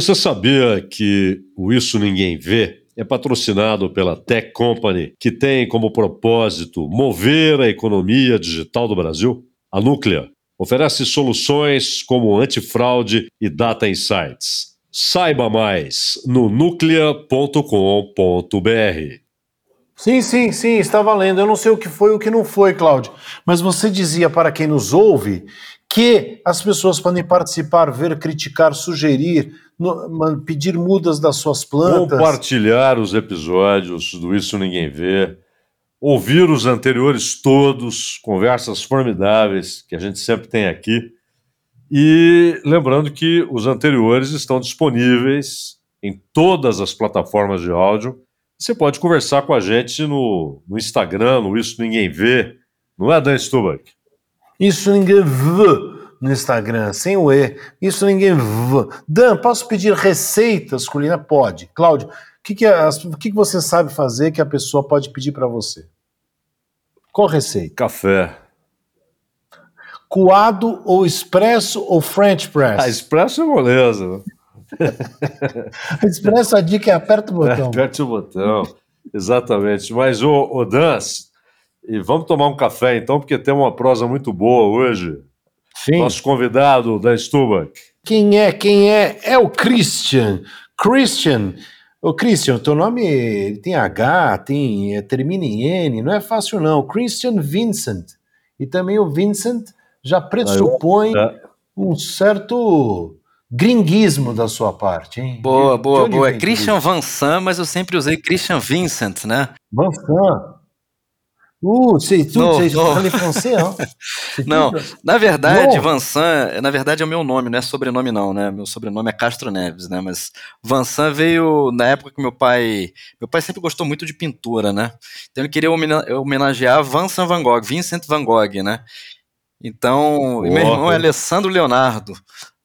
Você sabia que o Isso Ninguém Vê é patrocinado pela Tech Company, que tem como propósito mover a economia digital do Brasil? A Núclea oferece soluções como antifraude e data insights. Saiba mais no núclea.com.br. Sim, sim, sim, está valendo. Eu não sei o que foi e o que não foi, Cláudio. Mas você dizia para quem nos ouve que as pessoas podem participar, ver, criticar, sugerir, no, pedir mudas das suas plantas. Compartilhar os episódios do Isso Ninguém Vê. Ouvir os anteriores todos, conversas formidáveis que a gente sempre tem aqui. E lembrando que os anteriores estão disponíveis em todas as plataformas de áudio. Você pode conversar com a gente no, no Instagram, no Isso Ninguém Vê. Não é, Dan Stubach? Isso ninguém vê no Instagram, sem o E. Isso ninguém vê. Dan, posso pedir receitas culinárias? Pode. Cláudio, o que, que, é, o que, que você sabe fazer que a pessoa pode pedir para você? Qual receita? Café. Coado ou expresso ou French press? Ah, expresso é moleza. expresso a dica é aperta o botão. É, aperta o botão, exatamente. Mas, ô Dan, e vamos tomar um café então, porque tem uma prosa muito boa hoje. Sim. Nosso convidado da Stubach. Quem é? Quem é? É o Christian. Christian. Ô, Christian, teu nome tem H, tem, é, termina em N, não é fácil não. Christian Vincent. E também o Vincent já pressupõe é. um certo gringuismo da sua parte, hein? Boa, boa, boa. É Christian Van Sam, mas eu sempre usei Christian Vincent, né? Van Sam. Uh, sei tudo, no, sei no. francês, não? não, na verdade, no. Vansan, na verdade é o meu nome, não é sobrenome não, né? Meu sobrenome é Castro Neves, né? Mas Vansan veio na época que meu pai, meu pai sempre gostou muito de pintura, né? Então ele queria homenagear Vincent Van Gogh, Vincent Van Gogh, né? Então, oh, meu irmão é Alessandro Leonardo,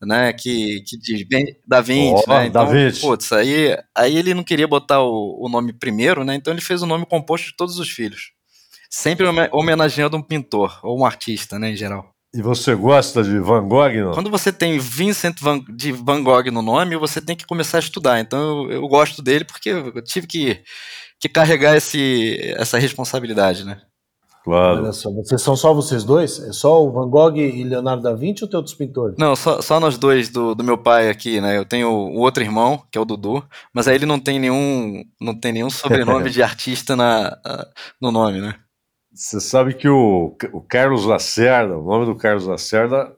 né? Que, que diz da Vinci, oh, né? Então, putz, aí, aí ele não queria botar o, o nome primeiro, né? Então ele fez o nome composto de todos os filhos. Sempre homenageando um pintor, ou um artista, né, em geral. E você gosta de Van Gogh? Não? Quando você tem Vincent Van, de Van Gogh no nome, você tem que começar a estudar. Então eu, eu gosto dele porque eu tive que, que carregar esse, essa responsabilidade, né? Claro. Olha só, vocês são só vocês dois? É só o Van Gogh e Leonardo da Vinci ou tem outros pintores? Não, só, só nós dois do, do meu pai aqui, né? Eu tenho o outro irmão, que é o Dudu, mas aí ele não tem nenhum, não tem nenhum sobrenome de artista na, no nome, né? Você sabe que o, o Carlos Lacerda, o nome do Carlos Lacerda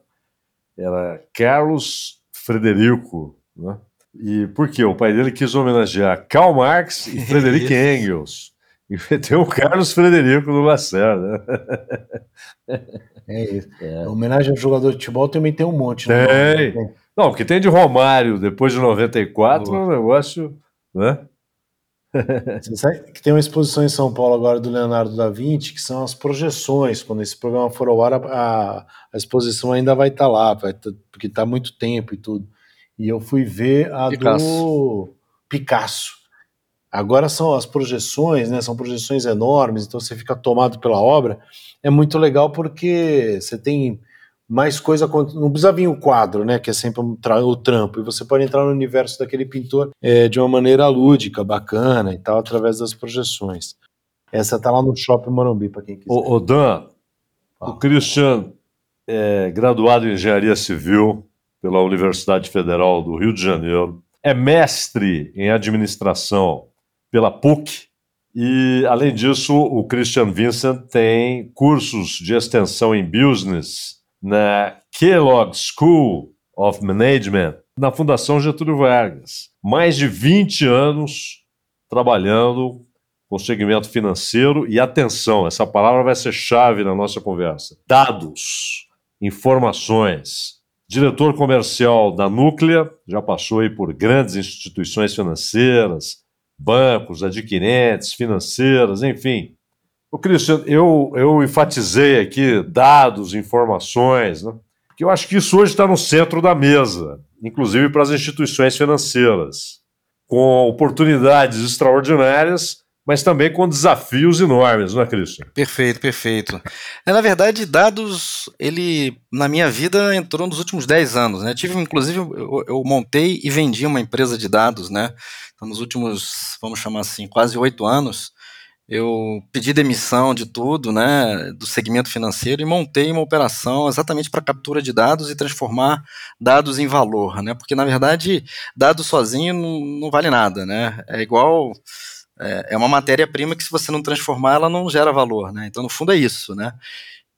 era Carlos Frederico, né? E por quê? O pai dele quis homenagear Karl Marx e Frederic Engels. E tem o Carlos Frederico do Lacerda. É isso. É. Homenagem ao jogador de futebol também tem um monte. Né? Tem. Não, não, porque tem de Romário depois de 94 é um negócio, né? Você sabe que tem uma exposição em São Paulo agora do Leonardo da Vinci, que são as projeções. Quando esse programa for ao ar, a, a exposição ainda vai estar tá lá, vai tá, porque está muito tempo e tudo. E eu fui ver a Picasso. do Picasso. Agora são as projeções, né? São projeções enormes, então você fica tomado pela obra. É muito legal porque você tem mais coisa. Não precisa vir o quadro, né? Que é sempre o trampo. E você pode entrar no universo daquele pintor é, de uma maneira lúdica, bacana e tal, através das projeções. Essa tá lá no Shopping Morumbi, para quem quiser. O, o Dan, ah. o Christian é graduado em Engenharia Civil pela Universidade Federal do Rio de Janeiro, é mestre em administração pela PUC. E, além disso, o Christian Vincent tem cursos de extensão em business na Kellogg School of Management, na Fundação Getúlio Vargas. Mais de 20 anos trabalhando com segmento financeiro e atenção, essa palavra vai ser chave na nossa conversa. Dados, informações. Diretor comercial da Núclea, já passou aí por grandes instituições financeiras, bancos, adquirentes, financeiras, enfim, o Cristiano, eu, eu enfatizei aqui dados, informações, né? que eu acho que isso hoje está no centro da mesa, inclusive para as instituições financeiras, com oportunidades extraordinárias, mas também com desafios enormes, não é, Christian? Perfeito, perfeito. É, na verdade, dados, ele, na minha vida, entrou nos últimos 10 anos, né? Tive, inclusive, eu, eu montei e vendi uma empresa de dados, né? Então, nos últimos, vamos chamar assim, quase oito anos, eu pedi demissão de tudo, né, do segmento financeiro e montei uma operação exatamente para captura de dados e transformar dados em valor, né, porque na verdade dados sozinho não, não vale nada, né, é igual é, é uma matéria-prima que se você não transformar ela não gera valor, né, então no fundo é isso, né,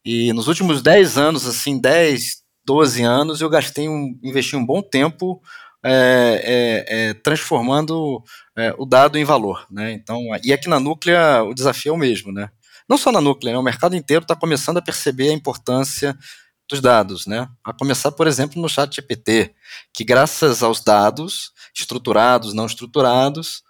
e nos últimos 10 anos, assim, 10, 12 anos, eu gastei um, investi um bom tempo é, é, é, transformando é, o dado em valor. Né? Então, e aqui na Núclea o desafio é o mesmo. Né? Não só na Núclea, né? o mercado inteiro está começando a perceber a importância dos dados, né? A começar, por exemplo, no chat GPT, que graças aos dados, estruturados, não estruturados,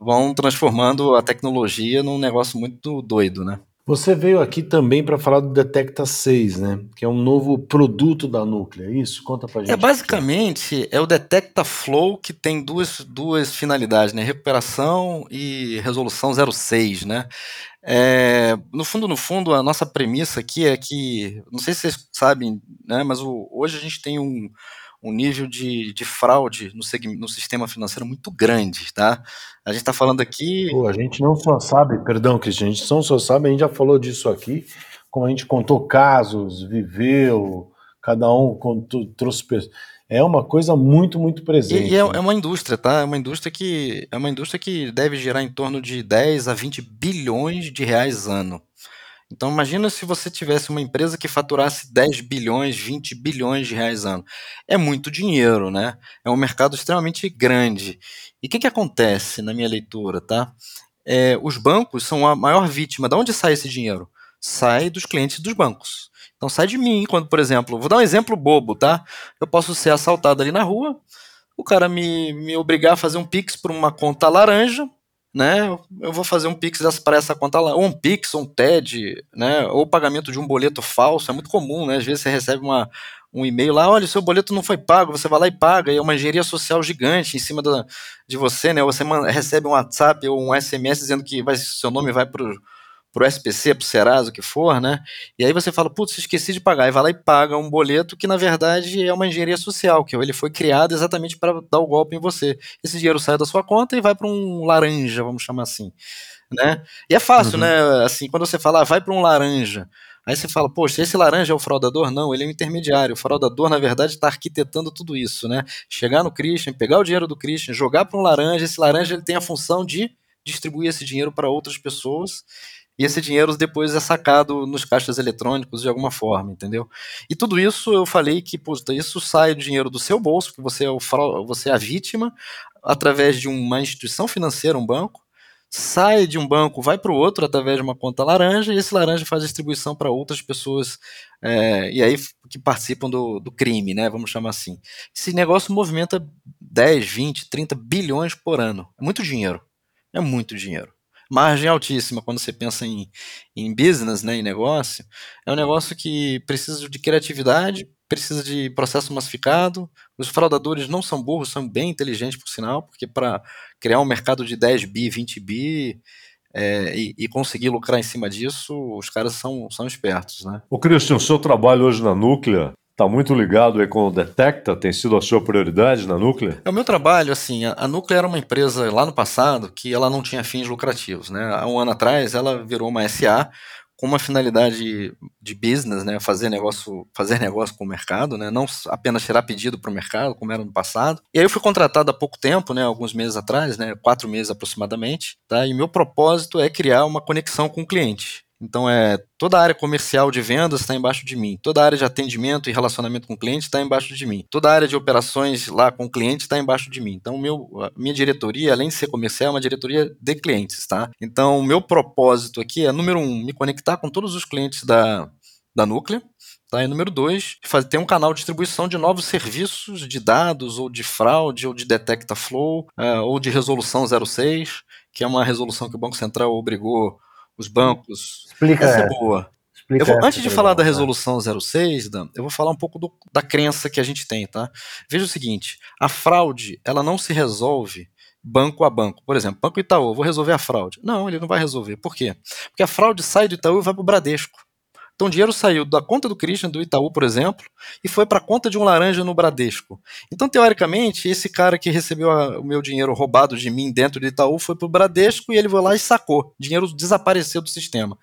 vão transformando a tecnologia num negócio muito doido, né? Você veio aqui também para falar do Detecta 6, né? Que é um novo produto da Núclea, é isso? Conta pra gente. É basicamente é o Detecta Flow que tem duas, duas finalidades, né? Recuperação e resolução 06, né? É, no fundo, no fundo, a nossa premissa aqui é que, não sei se vocês sabem, né? Mas o, hoje a gente tem um um nível de, de fraude no, no sistema financeiro muito grande, tá? A gente está falando aqui. Pô, a gente não só sabe, perdão, Cristian, a gente não só sabe, a gente já falou disso aqui, como a gente contou casos, viveu, cada um contou, trouxe é uma coisa muito, muito presente. E, e é, é, uma indústria, tá? É uma indústria que é uma indústria que deve gerar em torno de 10 a 20 bilhões de reais ano. Então imagina se você tivesse uma empresa que faturasse 10 bilhões, 20 bilhões de reais ano. É muito dinheiro, né? É um mercado extremamente grande. E o que, que acontece na minha leitura, tá? É, os bancos são a maior vítima. Da onde sai esse dinheiro? Sai dos clientes dos bancos. Então sai de mim, quando, por exemplo, vou dar um exemplo bobo, tá? Eu posso ser assaltado ali na rua, o cara me, me obrigar a fazer um Pix por uma conta laranja, né, eu vou fazer um Pix para essa conta lá, ou um Pix, um TED, né, ou pagamento de um boleto falso, é muito comum, né, às vezes você recebe uma, um e-mail lá, olha, seu boleto não foi pago, você vai lá e paga, e é uma engenharia social gigante em cima da, de você, né, você recebe um WhatsApp ou um SMS dizendo que vai, seu nome vai para pro SPC, pro Serasa, o que for, né? E aí você fala, putz, esqueci de pagar. E vai lá e paga um boleto que, na verdade, é uma engenharia social, que ele foi criado exatamente para dar o golpe em você. Esse dinheiro sai da sua conta e vai para um laranja, vamos chamar assim. Né? E é fácil, uhum. né? Assim, quando você fala, ah, vai para um laranja. Aí você fala, poxa, esse laranja é o fraudador? Não, ele é o intermediário. O fraudador, na verdade, está arquitetando tudo isso, né? Chegar no Christian, pegar o dinheiro do Christian, jogar para um laranja. Esse laranja ele tem a função de distribuir esse dinheiro para outras pessoas e esse dinheiro depois é sacado nos caixas eletrônicos de alguma forma, entendeu? E tudo isso eu falei que isso sai do dinheiro do seu bolso, que você é, o, você é a vítima, através de uma instituição financeira, um banco, sai de um banco, vai para o outro através de uma conta laranja, e esse laranja faz distribuição para outras pessoas, é, e aí que participam do, do crime, né? Vamos chamar assim. Esse negócio movimenta 10, 20, 30 bilhões por ano. É muito dinheiro. É muito dinheiro margem altíssima quando você pensa em, em business, né, em negócio. É um negócio que precisa de criatividade, precisa de processo massificado. Os fraudadores não são burros, são bem inteligentes, por sinal, porque para criar um mercado de 10 bi, 20 bi, é, e, e, conseguir lucrar em cima disso, os caras são, são espertos. Né? O Christian, o seu trabalho hoje na Núclea Está muito ligado aí com o Detecta? Tem sido a sua prioridade na Núclea? É o meu trabalho, assim, a, Núclea era uma empresa lá no passado que ela não tinha fins lucrativos, né? Há um ano atrás ela virou uma SA com uma finalidade de business, né? Fazer negócio, fazer negócio com o mercado, né? Não apenas tirar pedido para o mercado, como era no passado. E aí eu fui contratado há pouco tempo, né? Alguns meses atrás, né? Quatro meses aproximadamente, tá? E meu propósito é criar uma conexão com o cliente. Então é toda a área comercial de vendas está embaixo de mim, toda a área de atendimento e relacionamento com o cliente está embaixo de mim, toda a área de operações lá com o cliente está embaixo de mim. Então meu, minha diretoria, além de ser comercial, é uma diretoria de clientes, tá? Então o meu propósito aqui é número um, me conectar com todos os clientes da da Núclea, Tá? E número dois, ter um canal de distribuição de novos serviços de dados, ou de fraude, ou de detecta flow, uh, ou de resolução 06, que é uma resolução que o Banco Central obrigou os bancos. Explica essa é boa. Explica vou, antes de falar da resolução 06, Dan, eu vou falar um pouco do, da crença que a gente tem, tá? Veja o seguinte, a fraude, ela não se resolve banco a banco. Por exemplo, Banco Itaú, vou resolver a fraude. Não, ele não vai resolver. Por quê? Porque a fraude sai do Itaú e vai para o Bradesco. Então o dinheiro saiu da conta do Christian, do Itaú, por exemplo, e foi para a conta de um laranja no Bradesco. Então, teoricamente, esse cara que recebeu a, o meu dinheiro roubado de mim dentro do Itaú foi para o Bradesco e ele foi lá e sacou. O dinheiro desapareceu do sistema.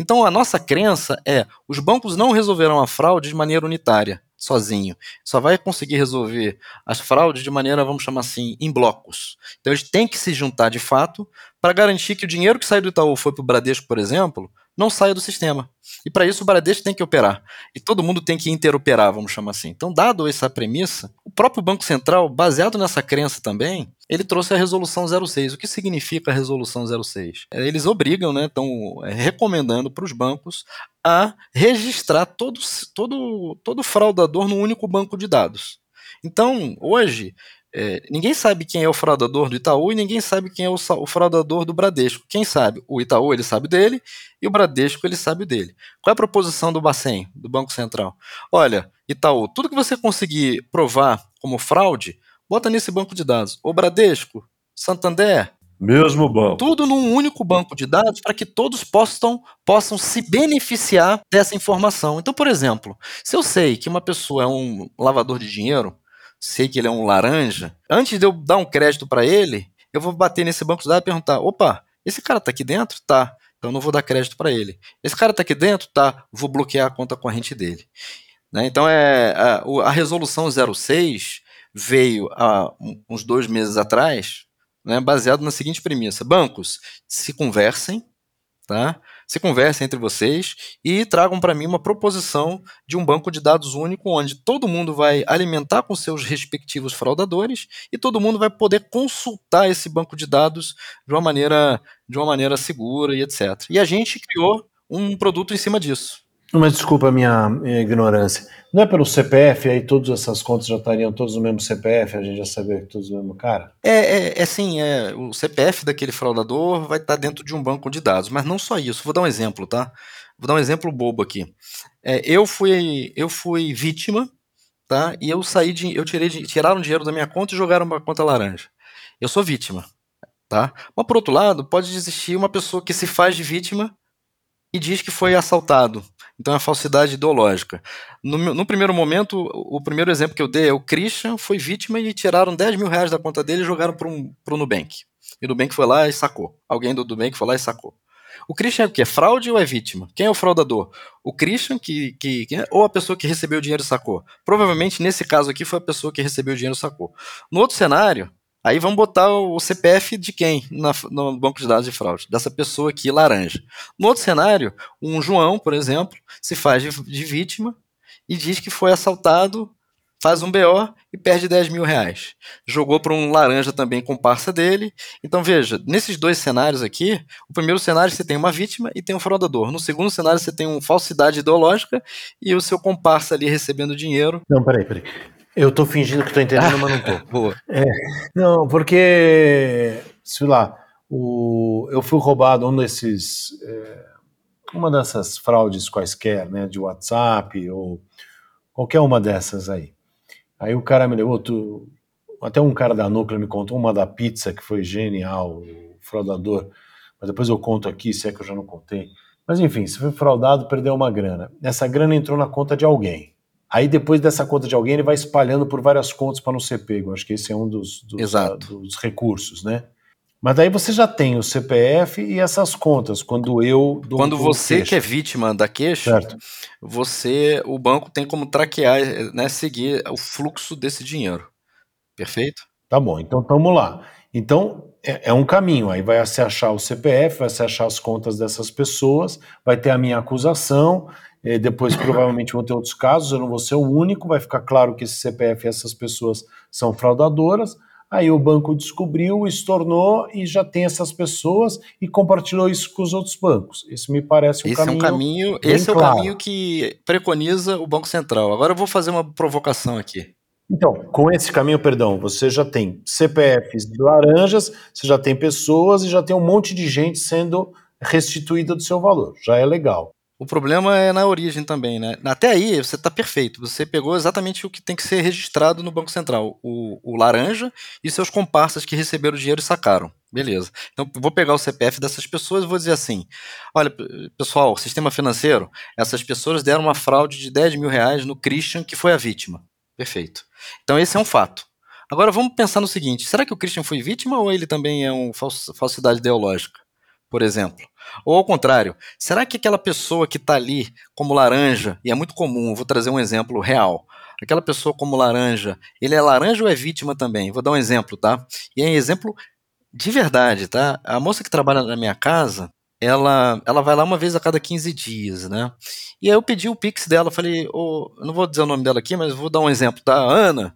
Então, a nossa crença é: os bancos não resolverão a fraude de maneira unitária sozinho. Só vai conseguir resolver as fraudes de maneira, vamos chamar assim, em blocos. Então eles têm que se juntar de fato para garantir que o dinheiro que sai do Itaú foi para o Bradesco, por exemplo, não saia do sistema. E para isso o Bradesco tem que operar. E todo mundo tem que interoperar, vamos chamar assim. Então, dado essa premissa, o próprio Banco Central, baseado nessa crença também, ele trouxe a resolução 06. O que significa a resolução 06? É, eles obrigam, né, estão é, recomendando para os bancos a registrar todo, todo, todo fraudador no único banco de dados. Então, hoje, é, ninguém sabe quem é o fraudador do Itaú e ninguém sabe quem é o, o, fraudador do Bradesco. Quem sabe? O Itaú ele sabe dele e o Bradesco ele sabe dele. Qual é a proposição do Bacen, do Banco Central? Olha, Itaú, tudo que você conseguir provar como fraude, bota nesse banco de dados. O Bradesco, Santander, mesmo banco. Tudo num único banco de dados para que todos possam, possam se beneficiar dessa informação. Então, por exemplo, se eu sei que uma pessoa é um lavador de dinheiro, sei que ele é um laranja, antes de eu dar um crédito para ele, eu vou bater nesse banco de dados e perguntar: opa, esse cara está aqui dentro? Tá. Então não vou dar crédito para ele. Esse cara está aqui dentro? Tá. Vou bloquear a conta corrente dele. Né? Então é a, a, resolução 06 veio há uns dois meses atrás, né, baseado na seguinte premissa: bancos se conversem, tá? Se conversem entre vocês e tragam para mim uma proposição de um banco de dados único onde todo mundo vai alimentar com seus respectivos fraudadores e todo mundo vai poder consultar esse banco de dados de uma maneira de uma maneira segura e etc. E a gente criou um produto em cima disso. Mas desculpa a minha, ignorância. Não é pelo CPF, aí todas essas contas já estariam todos no mesmo CPF, a gente já sabia que todos no mesmo cara? É, é, é sim, é, o CPF daquele fraudador vai estar dentro de um banco de dados, mas não só isso. Vou dar um exemplo, tá? Vou dar um exemplo bobo aqui. É, eu, fui, eu fui vítima, tá? E eu saí de. Eu tirei tiraram dinheiro da minha conta e jogaram uma conta laranja. Eu sou vítima, tá? Mas por outro lado, pode existir uma pessoa que se faz de vítima e diz que foi assaltado. Então é falsidade ideológica. No, no, primeiro momento, o primeiro exemplo que eu dei é o Christian foi vítima e tiraram 10 mil reais da conta dele e jogaram para o Nubank. E o Nubank foi lá e sacou. Alguém do Nubank foi lá e sacou. O Christian é o quê? Fraude ou é vítima? Quem é o fraudador? O Christian que, que, que, ou a pessoa que recebeu o dinheiro sacou? Provavelmente, nesse caso aqui, foi a pessoa que recebeu o dinheiro sacou. No outro cenário, Aí vamos botar o CPF de quem na, no banco de dados de fraude? Dessa pessoa aqui, laranja. No outro cenário, um João, por exemplo, se faz de, de vítima e diz que foi assaltado, faz um BO e perde 10 mil reais. Jogou para um laranja também comparsa dele. Então veja, nesses dois cenários aqui, o primeiro cenário você tem uma vítima e tem um fraudador. No segundo cenário você tem uma falsidade ideológica e o seu comparsa ali recebendo dinheiro. Não, peraí, peraí. Eu tô fingindo que tô entendendo, mas não tô. Boa. É, não, porque, sei lá, o, eu fui roubado um desses, é, uma dessas fraudes quaisquer, né, de WhatsApp ou qualquer uma dessas aí. Aí o cara me levou, tu, até um cara da Núclea me contou uma da pizza que foi genial, o fraudador, mas depois eu conto aqui, se é que eu já não contei. Mas enfim, se foi fraudado, perdeu uma grana. Essa grana entrou na conta de alguém. Aí depois dessa conta de alguém, ele vai espalhando por várias contas para não ser pego. Acho que esse é um dos, dos, uh, dos, recursos, né? Mas daí você já tem o CPF e essas contas. Quando eu quando você queixa. que é vítima da queixa, certo. você, o banco tem como traquear, né, seguir o fluxo desse dinheiro. Perfeito? Tá bom. Então vamos lá. Então é, é um caminho. Aí vai se achar o CPF, vai se achar as contas dessas pessoas, vai ter a minha acusação e depois provavelmente vão ter outros casos, eu não vou ser o único, vai ficar claro que esse CPF e essas pessoas são fraudadoras. Aí o banco descobriu, estornou e já tem essas pessoas e compartilhou isso com os outros bancos. Isso me parece um esse caminho. É um caminho esse é o caminho que preconiza o Banco Central. Agora eu vou fazer uma provocação aqui. Então, com esse caminho, perdão, você já tem CPFs de laranjas, você já tem pessoas e já tem um monte de gente sendo restituída do seu valor. Já é legal. O problema é na origem também, né? Até aí você está perfeito. Você pegou exatamente o que tem que ser registrado no Banco Central: o, o laranja e seus comparsas que receberam o dinheiro e sacaram. Beleza. Então vou pegar o CPF dessas pessoas e vou dizer assim: olha, pessoal, sistema financeiro, essas pessoas deram uma fraude de 10 mil reais no Christian, que foi a vítima. Perfeito. Então esse é um fato. Agora vamos pensar no seguinte: será que o Christian foi vítima ou ele também é uma falsidade ideológica? Por exemplo. Ou ao contrário, será que aquela pessoa que está ali como laranja, e é muito comum, vou trazer um exemplo real, aquela pessoa como laranja, ele é laranja ou é vítima também? Vou dar um exemplo, tá? E é um exemplo de verdade, tá? A moça que trabalha na minha casa, ela, ela vai lá uma vez a cada 15 dias, né? E aí eu pedi o Pix dela, falei, oh, não vou dizer o nome dela aqui, mas vou dar um exemplo, tá? Ana,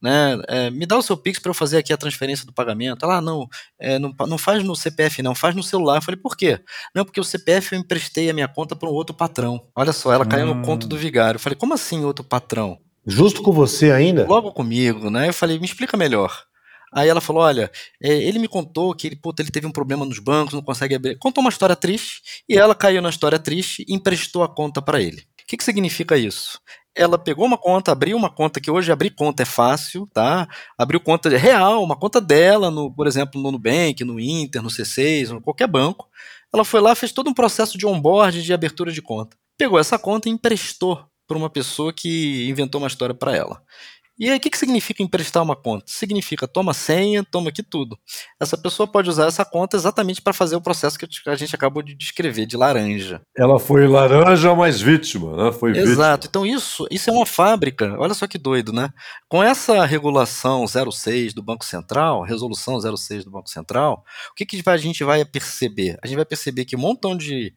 né? É, me dá o seu Pix para eu fazer aqui a transferência do pagamento. Ela, ah, não, é, não, não faz no CPF, não, faz no celular. Eu falei, por quê? Não, porque o CPF eu emprestei a minha conta para um outro patrão. Olha só, ela hum. caiu no conto do vigário. Eu falei, como assim outro patrão? Justo com você ainda? Logo comigo, né? Eu falei, me explica melhor. Aí ela falou: Olha, é, ele me contou que ele, puta, ele teve um problema nos bancos, não consegue abrir. Contou uma história triste e ela caiu na história triste e emprestou a conta para ele. O que, que significa isso? ela pegou uma conta, abriu uma conta que hoje abrir conta é fácil, tá? Abriu conta real, uma conta dela, no, por exemplo, no Nubank, no Inter, no C6, no qualquer banco. Ela foi lá, fez todo um processo de onboard de abertura de conta. Pegou essa conta e emprestou para uma pessoa que inventou uma história para ela. E aí, o que, que significa emprestar uma conta? Significa toma senha, toma aqui tudo. Essa pessoa pode usar essa conta exatamente para fazer o processo que a gente acabou de descrever, de laranja. Ela foi laranja, mas vítima, né? Foi Exato. Vítima. Então, isso, isso é uma fábrica. Olha só que doido, né? Com essa regulação 06 do Banco Central, resolução 06 do Banco Central, o que, que a gente vai perceber? A gente vai perceber que um montão de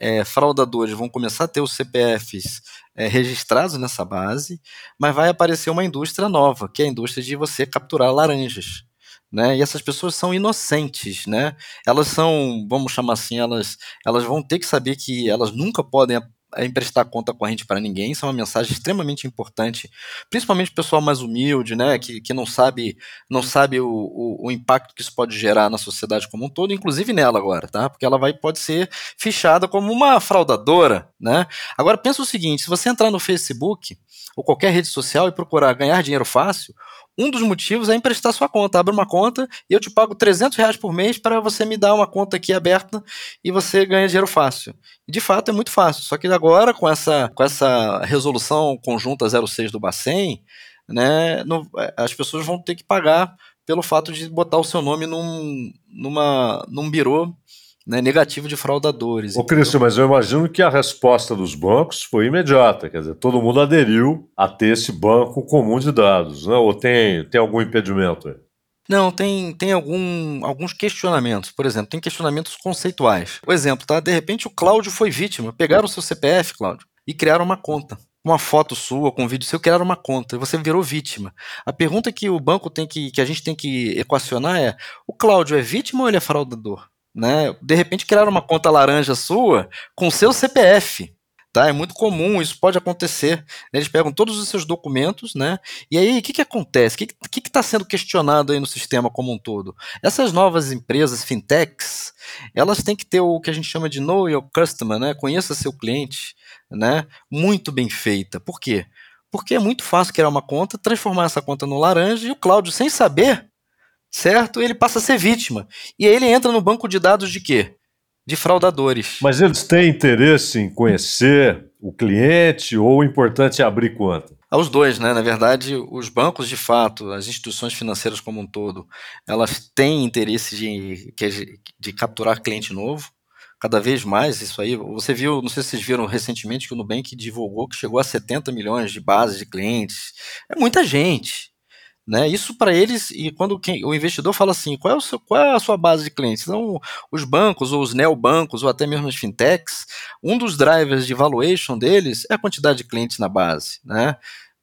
é, fraudadores vão começar a ter os CPFs é, registrados nessa base, mas vai aparecer uma indústria nova, que é a indústria de você capturar laranjas. Né? E essas pessoas são inocentes, né? Elas são, vamos chamar assim, elas, elas vão ter que saber que elas nunca podem emprestar conta corrente para ninguém, isso é uma mensagem extremamente importante, principalmente o pessoal mais humilde, né, que, que não sabe, não sabe o, o, o, impacto que isso pode gerar na sociedade como um todo, inclusive nela agora, tá? Porque ela vai pode ser fichada como uma fraudadora, né? Agora pensa o seguinte, se você entrar no Facebook ou qualquer rede social e procurar ganhar dinheiro fácil, um dos motivos é emprestar sua conta. Abre uma conta e eu te pago 300 reais por mês para você me dar uma conta aqui aberta e você ganha dinheiro fácil. De fato é muito fácil. Só que agora, com essa, com essa resolução conjunta 06 do Bacen, né, as pessoas vão ter que pagar pelo fato de botar o seu nome num, numa, num birô né, negativo de fraudadores. Ô, Cristian, mas eu imagino que a resposta dos bancos foi imediata, quer dizer, todo mundo aderiu a ter esse banco comum de dados, né? ou tem, tem algum impedimento aí? Não, tem, tem algum, alguns questionamentos. Por exemplo, tem questionamentos conceituais. Por exemplo, tá? De repente o Cláudio foi vítima. Pegaram o seu CPF, Cláudio, e criaram uma conta. Uma foto sua com um vídeo seu, criaram uma conta. E você virou vítima. A pergunta que o banco tem que, que a gente tem que equacionar é: o Cláudio é vítima ou ele é fraudador? Né? De repente criaram uma conta laranja sua com seu CPF. Tá? É muito comum, isso pode acontecer. Eles pegam todos os seus documentos, né? E aí, o que, que acontece? O que está sendo questionado aí no sistema como um todo? Essas novas empresas, fintechs, elas têm que ter o que a gente chama de know your customer, né? Conheça seu cliente, né? Muito bem feita. Por quê? Porque é muito fácil criar uma conta, transformar essa conta no laranja e o Cláudio, sem saber, certo? Ele passa a ser vítima. E aí ele entra no banco de dados de quê? De fraudadores. Mas eles têm interesse em conhecer o cliente ou o importante é abrir conta? Aos dois, né? Na verdade, os bancos, de fato, as instituições financeiras como um todo, elas têm interesse de, de capturar cliente novo. Cada vez mais isso aí. Você viu, não sei se vocês viram recentemente que o Nubank divulgou que chegou a 70 milhões de bases de clientes. É muita gente. Né? Isso para eles, e quando quem, o investidor fala assim, qual é, seu, qual é a sua base de clientes? Então, os bancos, ou os neobancos, ou até mesmo as fintechs, um dos drivers de valuation deles é a quantidade de clientes na base. Né?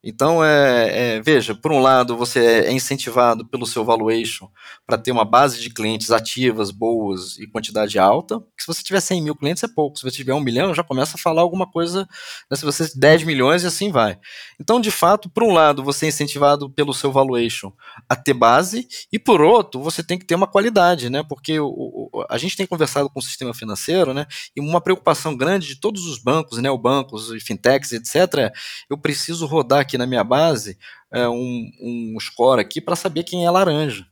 Então, é, é, veja, por um lado, você é incentivado pelo seu valuation para ter uma base de clientes ativas, boas e quantidade alta. se você tiver 100 mil clientes, é pouco. Se você tiver um milhão, já começa a falar alguma coisa. Né, se você 10 milhões e assim vai. Então, de fato, por um lado, você é incentivado pelo seu valuation a ter base, e por outro, você tem que ter uma qualidade, né? Porque o, o, a gente tem conversado com o sistema financeiro, né? E uma preocupação grande de todos os bancos, né? O bancos, fintechs, etc. Eu preciso rodar aqui aqui na minha base é, um, um score aqui para saber quem é laranja.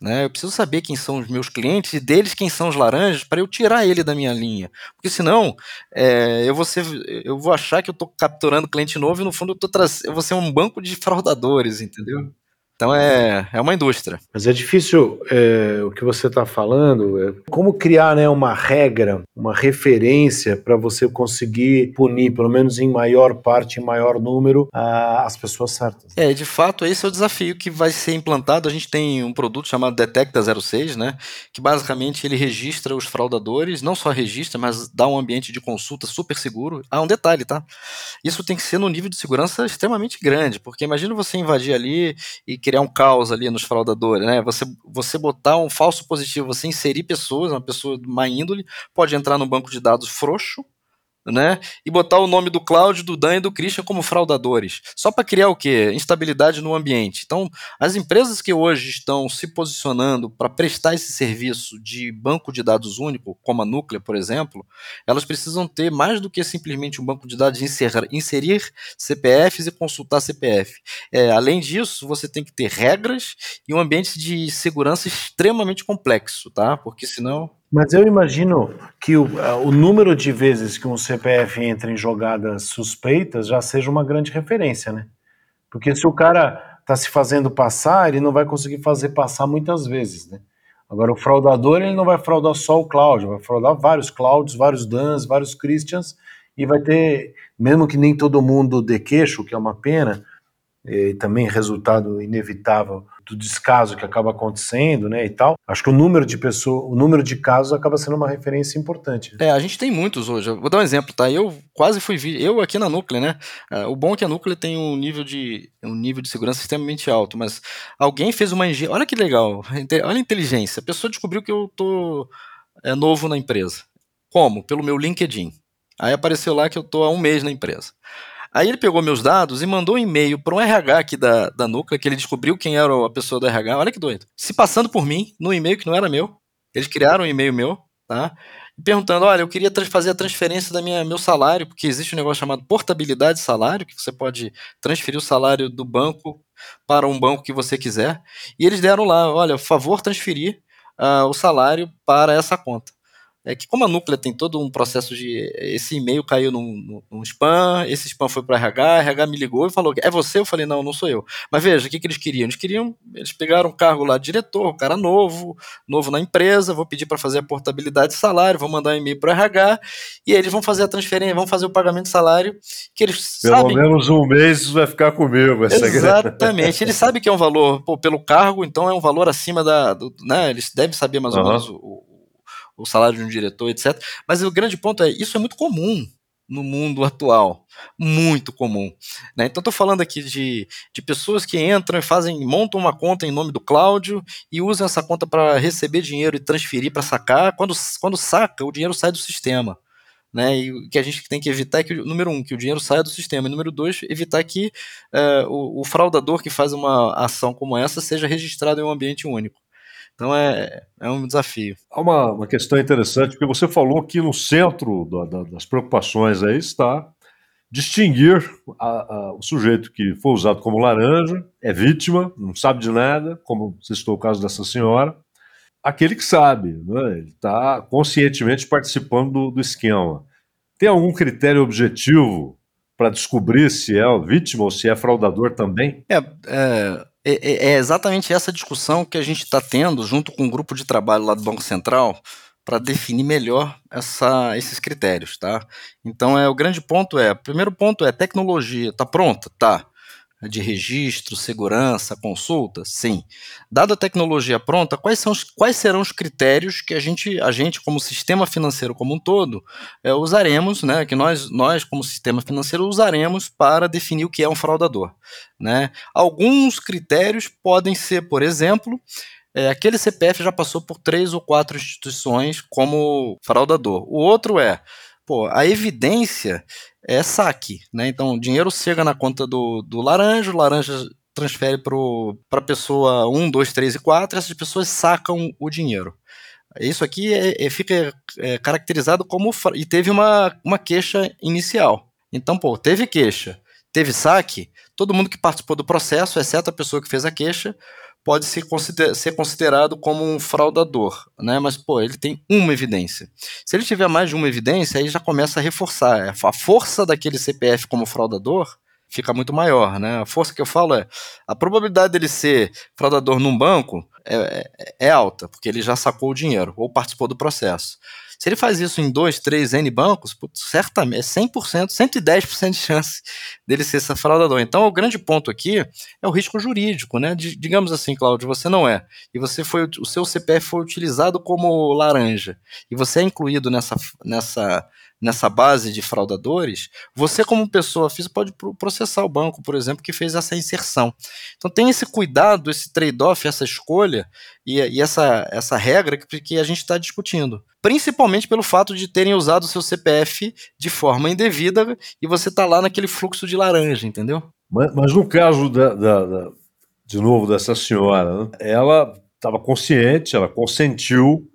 Né? Eu preciso saber quem são os meus clientes e deles quem são os laranjas para eu tirar ele da minha linha. Porque senão é, eu, vou ser, eu vou achar que eu estou capturando cliente novo e no fundo eu, tô eu vou ser um banco de fraudadores, entendeu? Então é, é uma indústria. Mas é difícil é, o que você está falando. É, como criar né, uma regra, uma referência para você conseguir punir, pelo menos em maior parte, em maior número, a, as pessoas certas. É, de fato, esse é o desafio que vai ser implantado. A gente tem um produto chamado Detecta 06, né? Que basicamente ele registra os fraudadores, não só registra, mas dá um ambiente de consulta super seguro. Ah, um detalhe, tá? Isso tem que ser no nível de segurança extremamente grande, porque imagina você invadir ali e criar um caos ali nos fraudadores, né? Você, você botar um falso positivo, você inserir pessoas, uma pessoa de má índole, pode entrar no banco de dados frouxo, né? E botar o nome do Cláudio, do Dan e do Christian como fraudadores. Só para criar o quê? Instabilidade no ambiente. Então, as empresas que hoje estão se posicionando para prestar esse serviço de banco de dados único, como a Núclea, por exemplo, elas precisam ter mais do que simplesmente um banco de dados inserir, inserir CPFs e consultar CPF. É, além disso, você tem que ter regras e um ambiente de segurança extremamente complexo, tá? Porque senão mas eu imagino que o, o, número de vezes que um CPF entra em jogadas suspeitas já seja uma grande referência, né? Porque se o cara está se fazendo passar, ele não vai conseguir fazer passar muitas vezes, né? Agora, o fraudador, ele não vai fraudar só o Cláudio, vai fraudar vários Cláudios, vários Dans, vários Christians, e vai ter, mesmo que nem todo mundo dê queixo, que é uma pena, e também resultado inevitável do descaso que acaba acontecendo, né, e tal. Acho que o número de pessoas, o número de casos acaba sendo uma referência importante. É, a gente tem muitos hoje. vou dar um exemplo, tá? Eu quase fui eu aqui na Núclea, né? É, o bom é que a Núclea tem um nível de um nível de segurança extremamente alto, mas alguém fez uma engenharia. Olha que legal, olha a inteligência. A pessoa descobriu que eu tô é, novo na empresa. Como? Pelo meu LinkedIn. Aí apareceu lá que eu tô há um mês na empresa. Aí ele pegou meus dados e mandou um e-mail para um RH aqui da, da Núclea, que ele descobriu quem era a pessoa do RH. Olha que doido. Se passando por mim, no e-mail que não era meu. Eles criaram um e-mail meu, tá? Perguntando: olha, eu queria fazer a transferência da minha meu salário, porque existe um negócio chamado portabilidade de salário, que você pode transferir o salário do banco para um banco que você quiser. E eles deram lá: olha, favor, transferir uh, o salário para essa conta é que como a Núclea tem todo um processo de esse e-mail caiu num, num spam, esse spam foi para RH, RH me ligou e falou é você, eu falei não, não sou eu. Mas veja, o que, que eles queriam? Eles queriam, eles pegaram um cargo lá de diretor, cara novo, novo na empresa, vou pedir para fazer a portabilidade de salário, vou mandar um e-mail para RH e aí eles vão fazer a transferência, vão fazer o pagamento de salário que eles pelo sabem. Pelo menos um mês isso vai ficar comigo. Essa Exatamente, eles sabem que é um valor pô, pelo cargo, então é um valor acima da, do, né? Eles devem saber mais ou uhum. menos o o salário de um diretor, etc. Mas o grande ponto é, isso é muito comum no mundo atual, muito comum. Né? Então estou falando aqui de, de pessoas que entram e fazem, montam uma conta em nome do Cláudio e usam essa conta para receber dinheiro e transferir para sacar. Quando, quando saca, o dinheiro sai do sistema. Né, e o que a gente tem que evitar é que, número um, que o dinheiro saia do sistema, e número dois, evitar que uh, o, o, fraudador que faz uma ação como essa seja registrado em um ambiente único. Então é, é um desafio. Há uma, uma questão interessante, porque você falou que no centro da, da, das preocupações aí está distinguir a, a, o sujeito que foi usado como laranja, é vítima, não sabe de nada, como se estou o caso dessa senhora, aquele que sabe, né? ele está conscientemente participando do, do esquema. Tem algum critério objetivo para descobrir se é vítima ou se é fraudador também? É, é é, é, é exatamente essa discussão que a gente está tendo junto com o um grupo de trabalho lá do Banco Central para definir melhor essa, esses critérios, tá? Então é o grande ponto é, primeiro ponto é tecnologia, tá pronta, tá? De registro, segurança, consulta? Sim. Dada a tecnologia pronta, quais, são quais serão os critérios que a gente, a gente como sistema financeiro como um todo, é, usaremos, né, que nós, nós, como sistema financeiro, usaremos para definir o que é um fraudador? Né? Alguns critérios podem ser, por exemplo, é, aquele CPF já passou por três ou quatro instituições como fraudador. O outro é, pô, a evidência é saque, né? Então, o dinheiro chega na conta do, do laranja, o laranja transfere para a pessoa 1, 2, 3 e 4, essas pessoas sacam o dinheiro. Isso aqui é, é, fica é, caracterizado como. E teve uma, uma queixa inicial. Então, pô, teve queixa, teve saque, todo mundo que participou do processo, exceto a pessoa que fez a queixa, pode ser, consider ser considerado como um fraudador, né? Mas, pô, ele tem uma evidência. Se ele tiver mais de uma evidência, aí já começa a reforçar. A força daquele CPF como fraudador fica muito maior, né? A força que eu falo é a probabilidade dele ser fraudador num banco é, é, é alta, porque ele já sacou o dinheiro ou participou do processo. Se ele faz isso em dois, três N bancos, putz, certamente é 100%, 110% de chance dele ser esse fraudador. Então, o grande ponto aqui é o risco jurídico, né? D digamos assim, Cláudio, você não é, e você foi, o seu CPF foi utilizado como laranja, e você é incluído nessa, nessa nessa base de fraudadores, você como pessoa física pode processar o banco, por exemplo, que fez essa inserção. Então tem esse cuidado, esse trade-off, essa escolha e, e, essa, essa regra que, que a gente está discutindo. Principalmente pelo fato de terem usado o seu CPF de forma indevida e você está lá naquele fluxo de laranja, entendeu? Mas, mas no caso da, da, da, de novo dessa senhora, né, ela estava consciente, ela consentiu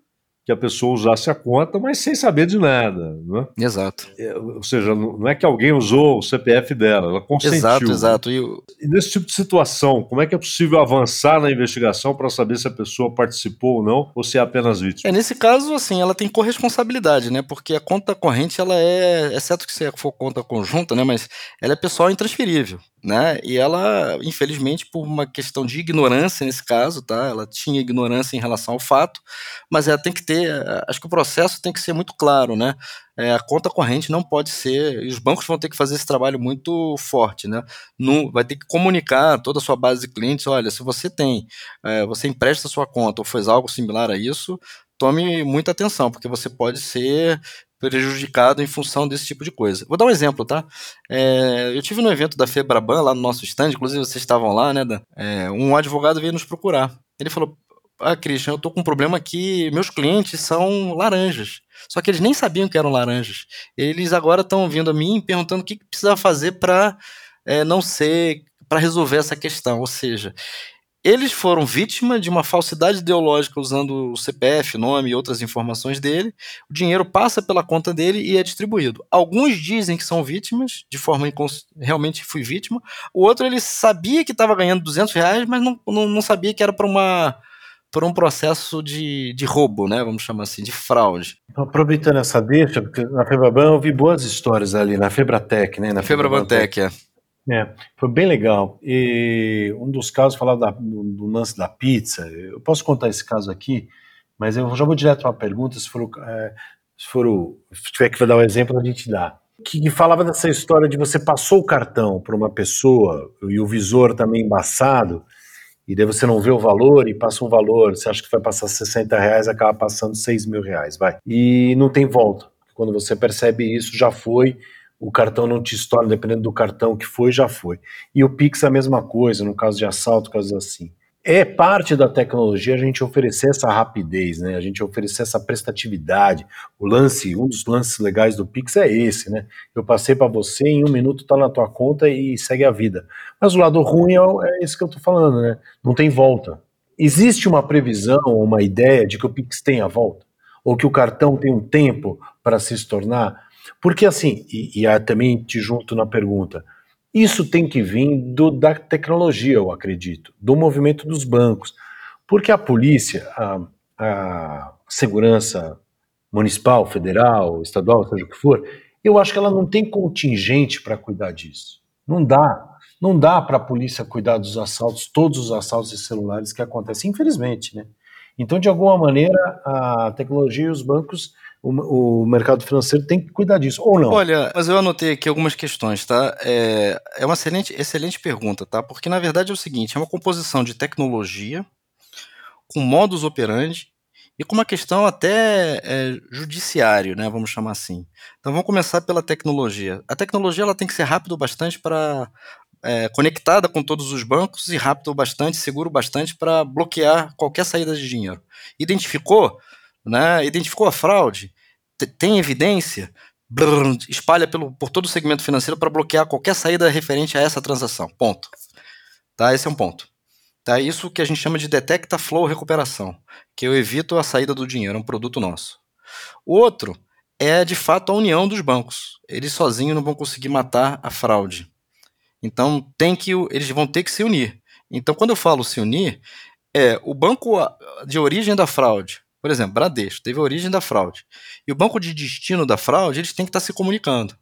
que a pessoa usasse a conta, mas sem saber de nada. Né? Exato. É, ou seja, não é que alguém usou o CPF dela, ela consentiu. Exato, exato. E, e nesse tipo de situação, como é que é possível avançar na investigação para saber se a pessoa participou ou não, ou se é apenas vítima? É, nesse caso, assim, ela tem corresponsabilidade, né? Porque a conta corrente, ela é, exceto que se for conta conjunta, né? Mas ela é pessoal intransferível né? E ela, infelizmente, por uma questão de ignorância nesse caso, tá? Ela tinha ignorância em relação ao fato, mas ela tem que ter, acho que o processo tem que ser muito claro, né? É, a conta corrente não pode ser, e os bancos vão ter que fazer esse trabalho muito forte, né? No, vai ter que comunicar toda a sua base de clientes, olha, se você tem, é, você empresta sua conta ou faz algo similar a isso, tome muita atenção, porque você pode ser prejudicado em função desse tipo de coisa. Vou dar um exemplo, tá? É, eu tive no evento da Febraban, lá no nosso stand, inclusive vocês estavam lá, né? É, um advogado veio nos procurar. Ele falou: Ah, Christian, eu tô com um problema aqui, meus clientes são laranjas. Só que eles nem sabiam que eram laranjas. Eles agora estão vindo a mim perguntando o que, que precisa fazer para é, não ser, para resolver essa questão. Ou seja, eles foram vítima de uma falsidade ideológica usando o CPF, nome e outras informações dele. O dinheiro passa pela conta dele e é distribuído. Alguns dizem que são vítimas, de forma incons... realmente fui vítima. O outro ele sabia que estava ganhando 200 reais, mas não, não, não sabia que era para uma por um processo de, de roubo, né? Vamos chamar assim, de fraude. Aproveitando essa deixa, porque na Febraban eu vi boas histórias ali, na Febratec, né? Na Febrabantec, é. É, foi bem legal. E um dos casos, falar do, do, lance da pizza, eu posso contar esse caso aqui, mas eu já vou direto para a pergunta, se for, é, se for o, se tiver que dar um exemplo, a gente dá. Que, que, falava dessa história de você passou o cartão para uma pessoa e o visor também embaçado, e daí você não vê o valor e passa um valor, você acha que vai passar 60 reais, acaba passando 6 mil reais, vai. E não tem volta. Quando você percebe isso, já foi, o cartão não te estoura, dependendo do cartão que foi, já foi. E o Pix é a mesma coisa, no caso de assalto, casos assim. É parte da tecnologia a gente oferecer essa rapidez, né? A gente oferecer essa prestatividade. O lance, um dos lances legais do Pix é esse, né? Eu passei para você, em um minuto tá na tua conta e segue a vida. Mas o lado ruim é, é isso que eu tô falando, né? Não tem volta. Existe uma previsão, uma ideia de que o Pix tem a volta? Ou que o cartão tem um tempo para se tornar? Porque assim, e, e também te junto na pergunta, isso tem que vir do, da tecnologia, eu acredito, do movimento dos bancos. Porque a polícia, a, a segurança municipal, federal, estadual, seja o que for, eu acho que ela não tem contingente para cuidar disso. Não dá. Não dá para a polícia cuidar dos assaltos, todos os assaltos de celulares que acontecem, infelizmente, né? Então, de alguma maneira, a tecnologia e os bancos, o, o, mercado financeiro tem que cuidar disso, ou não? Olha, mas eu anotei aqui algumas questões, tá? É, é uma excelente, excelente pergunta, tá? Porque, na verdade, é o seguinte, é uma composição de tecnologia com modus operandi e com uma questão até é, judiciário, né, vamos chamar assim. Então vamos começar pela tecnologia. A tecnologia ela tem que ser rápido bastante para é, conectada com todos os bancos e rápido bastante, seguro bastante para bloquear qualquer saída de dinheiro. Identificou, né? Identificou a fraude, tem evidência, espalha pelo, por todo o segmento financeiro para bloquear qualquer saída referente a essa transação. Ponto. Tá? Esse é um ponto. Tá? Isso que a gente chama de detecta flow recuperação, que eu evito a saída do dinheiro, é um produto nosso. O outro é de fato a união dos bancos. Eles sozinhos não vão conseguir matar a fraude. Então tem que eles vão ter que se unir. Então quando eu falo se unir, é o banco de origem da fraude, por exemplo, Bradesco teve a origem da fraude. E o banco de destino da fraude, eles têm que estar se comunicando.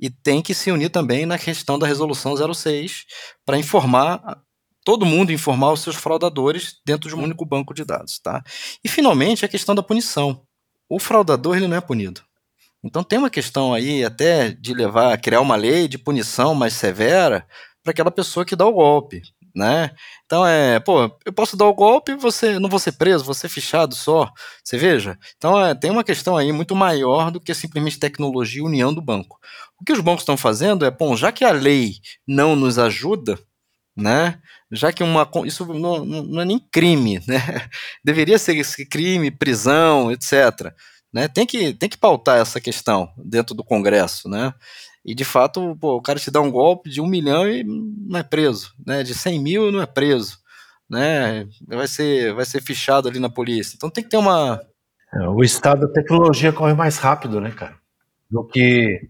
E tem que se unir também na questão da resolução 06 para informar todo mundo informar os seus fraudadores dentro de um único banco de dados, tá? E finalmente a questão da punição. O fraudador ele não é punido. Então tem uma questão aí até de levar criar uma lei de punição mais severa para aquela pessoa que dá o golpe, né? Então é, pô, eu posso dar o golpe, você não vou ser preso, vou ser fichado só. Você veja. Então é, tem uma questão aí muito maior do que simplesmente tecnologia e união do banco. O que os bancos estão fazendo é, bom, já que a lei não nos ajuda, né? Já que uma isso não, não é nem crime, né? Deveria ser crime, prisão, etc. Né? Tem, que, tem que pautar essa questão dentro do Congresso, né? E de fato, pô, o cara te dá um golpe de um milhão e não é preso, né? De 100 mil não é preso, né? Vai ser, vai ser fichado ali na polícia. Então tem que ter uma. É, o estado da tecnologia corre mais rápido, né, cara? Do que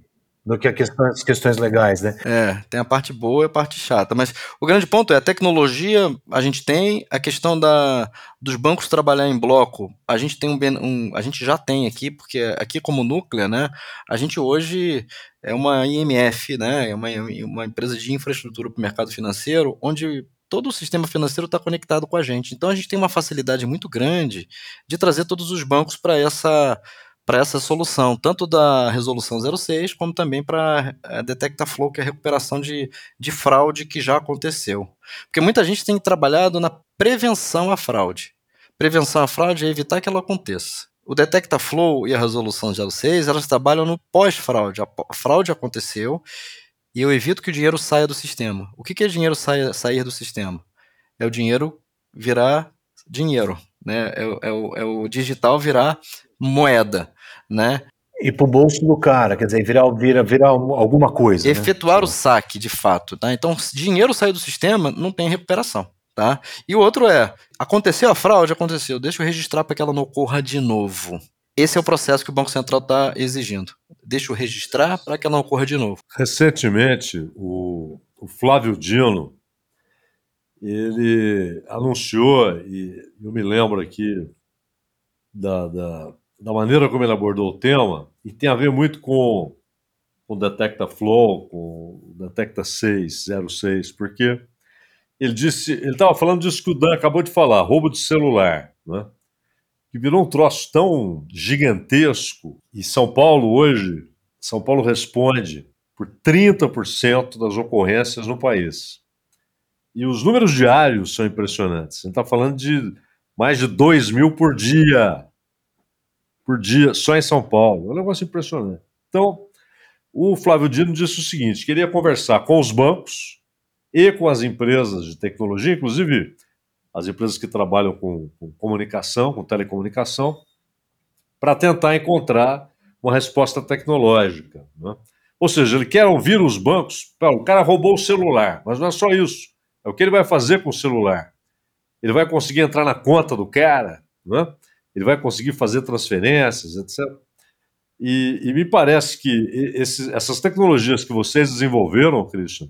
do que as questões legais, né? É, tem a parte boa e a parte chata. Mas o grande ponto é a tecnologia, a gente tem a questão da, dos bancos trabalhar em bloco. A gente tem um, um a gente já tem aqui, porque aqui como núcleo, né? A gente hoje é uma IMF, né? É uma, uma empresa de infraestrutura para o mercado financeiro, onde todo o sistema financeiro está conectado com a gente. Então a gente tem uma facilidade muito grande de trazer todos os bancos para essa para essa solução, tanto da resolução 06, como também para a Detecta Flow, que é a recuperação de, de fraude que já aconteceu. Porque muita gente tem trabalhado na prevenção à fraude. Prevenção à fraude é evitar que ela aconteça. O Detecta Flow e a resolução 06, elas trabalham no pós-fraude. A fraude aconteceu e eu evito que o dinheiro saia do sistema. O que é dinheiro saia, sair do sistema? É o dinheiro virar dinheiro. Né? É, é, o, é o digital virar moeda né? E pro bolso do cara, quer dizer, virar, virar, virar alguma coisa. Né? Efetuar né? o saque, de fato, tá? Então, se dinheiro sair do sistema, não tem recuperação, tá? E o outro é, aconteceu a fraude, aconteceu, deixa eu registrar para que ela não ocorra de novo. Esse é o processo que o Banco Central está exigindo. Deixa eu registrar para que ela não ocorra de novo. Recentemente, o, o Flávio Dino, ele anunciou, e eu me lembro aqui da, da da maneira como ele abordou o tema, e tem a ver muito com o Detecta Flow, com o Detecta 606, porque ele disse, ele estava falando disso que o Dan acabou de falar, roubo de celular, né? que virou um troço tão gigantesco, e São Paulo hoje, São Paulo responde por 30% das ocorrências no país. E os números diários são impressionantes. A gente está falando de mais de 2 mil por dia por dia só em São Paulo. É um negócio impressionante. Então, o Flávio Dino disse o seguinte: queria conversar com os bancos e com as empresas de tecnologia, inclusive as empresas que trabalham com, com comunicação, com telecomunicação, para tentar encontrar uma resposta tecnológica. Né? Ou seja, ele quer ouvir os bancos. O cara roubou o celular, mas não é só isso. É o que ele vai fazer com o celular. Ele vai conseguir entrar na conta do cara, né? Ele vai conseguir fazer transferências, etc. E, e me parece que essas tecnologias que vocês desenvolveram, Christian,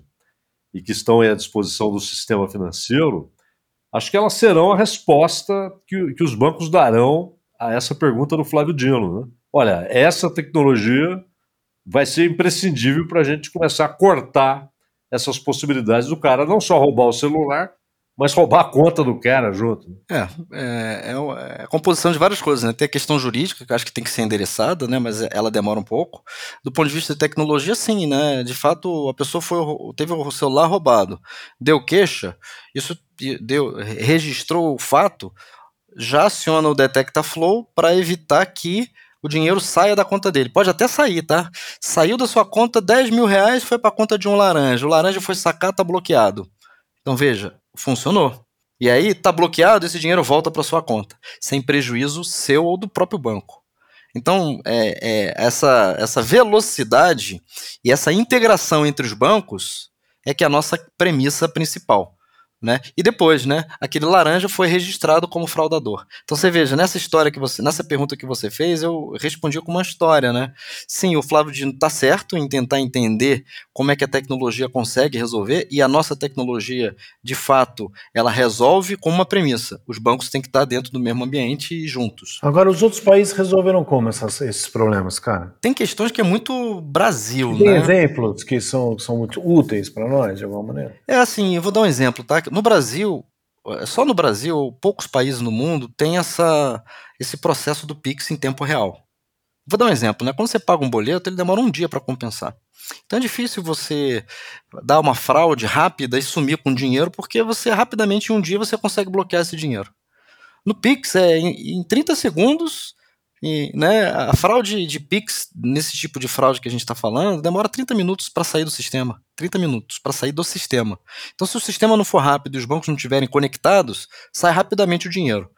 e que estão à disposição do sistema financeiro, acho que elas serão a resposta que, que os bancos darão a essa pergunta do Flávio Dino. Né? Olha, essa tecnologia vai ser imprescindível para a gente começar a cortar essas possibilidades do cara não só roubar o celular, mas roubar a conta do cara junto. É, é, é, é, a composição de várias coisas, né? Tem a questão jurídica, que acho que tem que ser endereçada, né? Mas ela demora um pouco. Do ponto de vista de tecnologia, sim, né? De fato, a pessoa foi, teve o celular roubado, deu queixa, isso deu, registrou o fato, já aciona o Detecta Flow para evitar que o dinheiro saia da conta dele. Pode até sair, tá? Saiu da sua conta 10 mil reais, foi para a conta de um laranja. O laranja foi sacar, tá bloqueado. Então veja, funcionou. E aí tá bloqueado, esse dinheiro volta para sua conta, sem prejuízo seu ou do próprio banco. Então, é, é, essa, essa velocidade e essa integração entre os bancos é que é a nossa premissa principal né? E depois, né? Aquele laranja foi registrado como fraudador. Então você veja, nessa história que você, nessa pergunta que você fez, eu respondi com uma história, né? Sim, o Flávio Dino está certo em tentar entender como é que a tecnologia consegue resolver e a nossa tecnologia, de fato, ela resolve com uma premissa: os bancos têm que estar dentro do mesmo ambiente e juntos. Agora, os outros países resolveram como essas, esses problemas, cara? Tem questões que é muito Brasil, Tem né? exemplos que são, são muito úteis para nós, de alguma maneira? É assim, eu vou dar um exemplo, tá? No Brasil, eh, só no Brasil, poucos países no mundo têm essa, esse processo do Pix em tempo real. Vou dar um exemplo, né? Quando você paga um boleto, ele demora um dia para compensar. Então é difícil você dar uma fraude rápida e sumir com dinheiro, porque você rapidamente em um dia você consegue bloquear esse dinheiro. No Pix, é, em, em 30 segundos, e, né, a fraude de Pix, nesse tipo de fraude que a gente está falando, demora 30 minutos para sair do sistema. 30 minutos para sair do sistema. Então, se o sistema não for rápido e os bancos não estiverem conectados, sai rapidamente o dinheiro.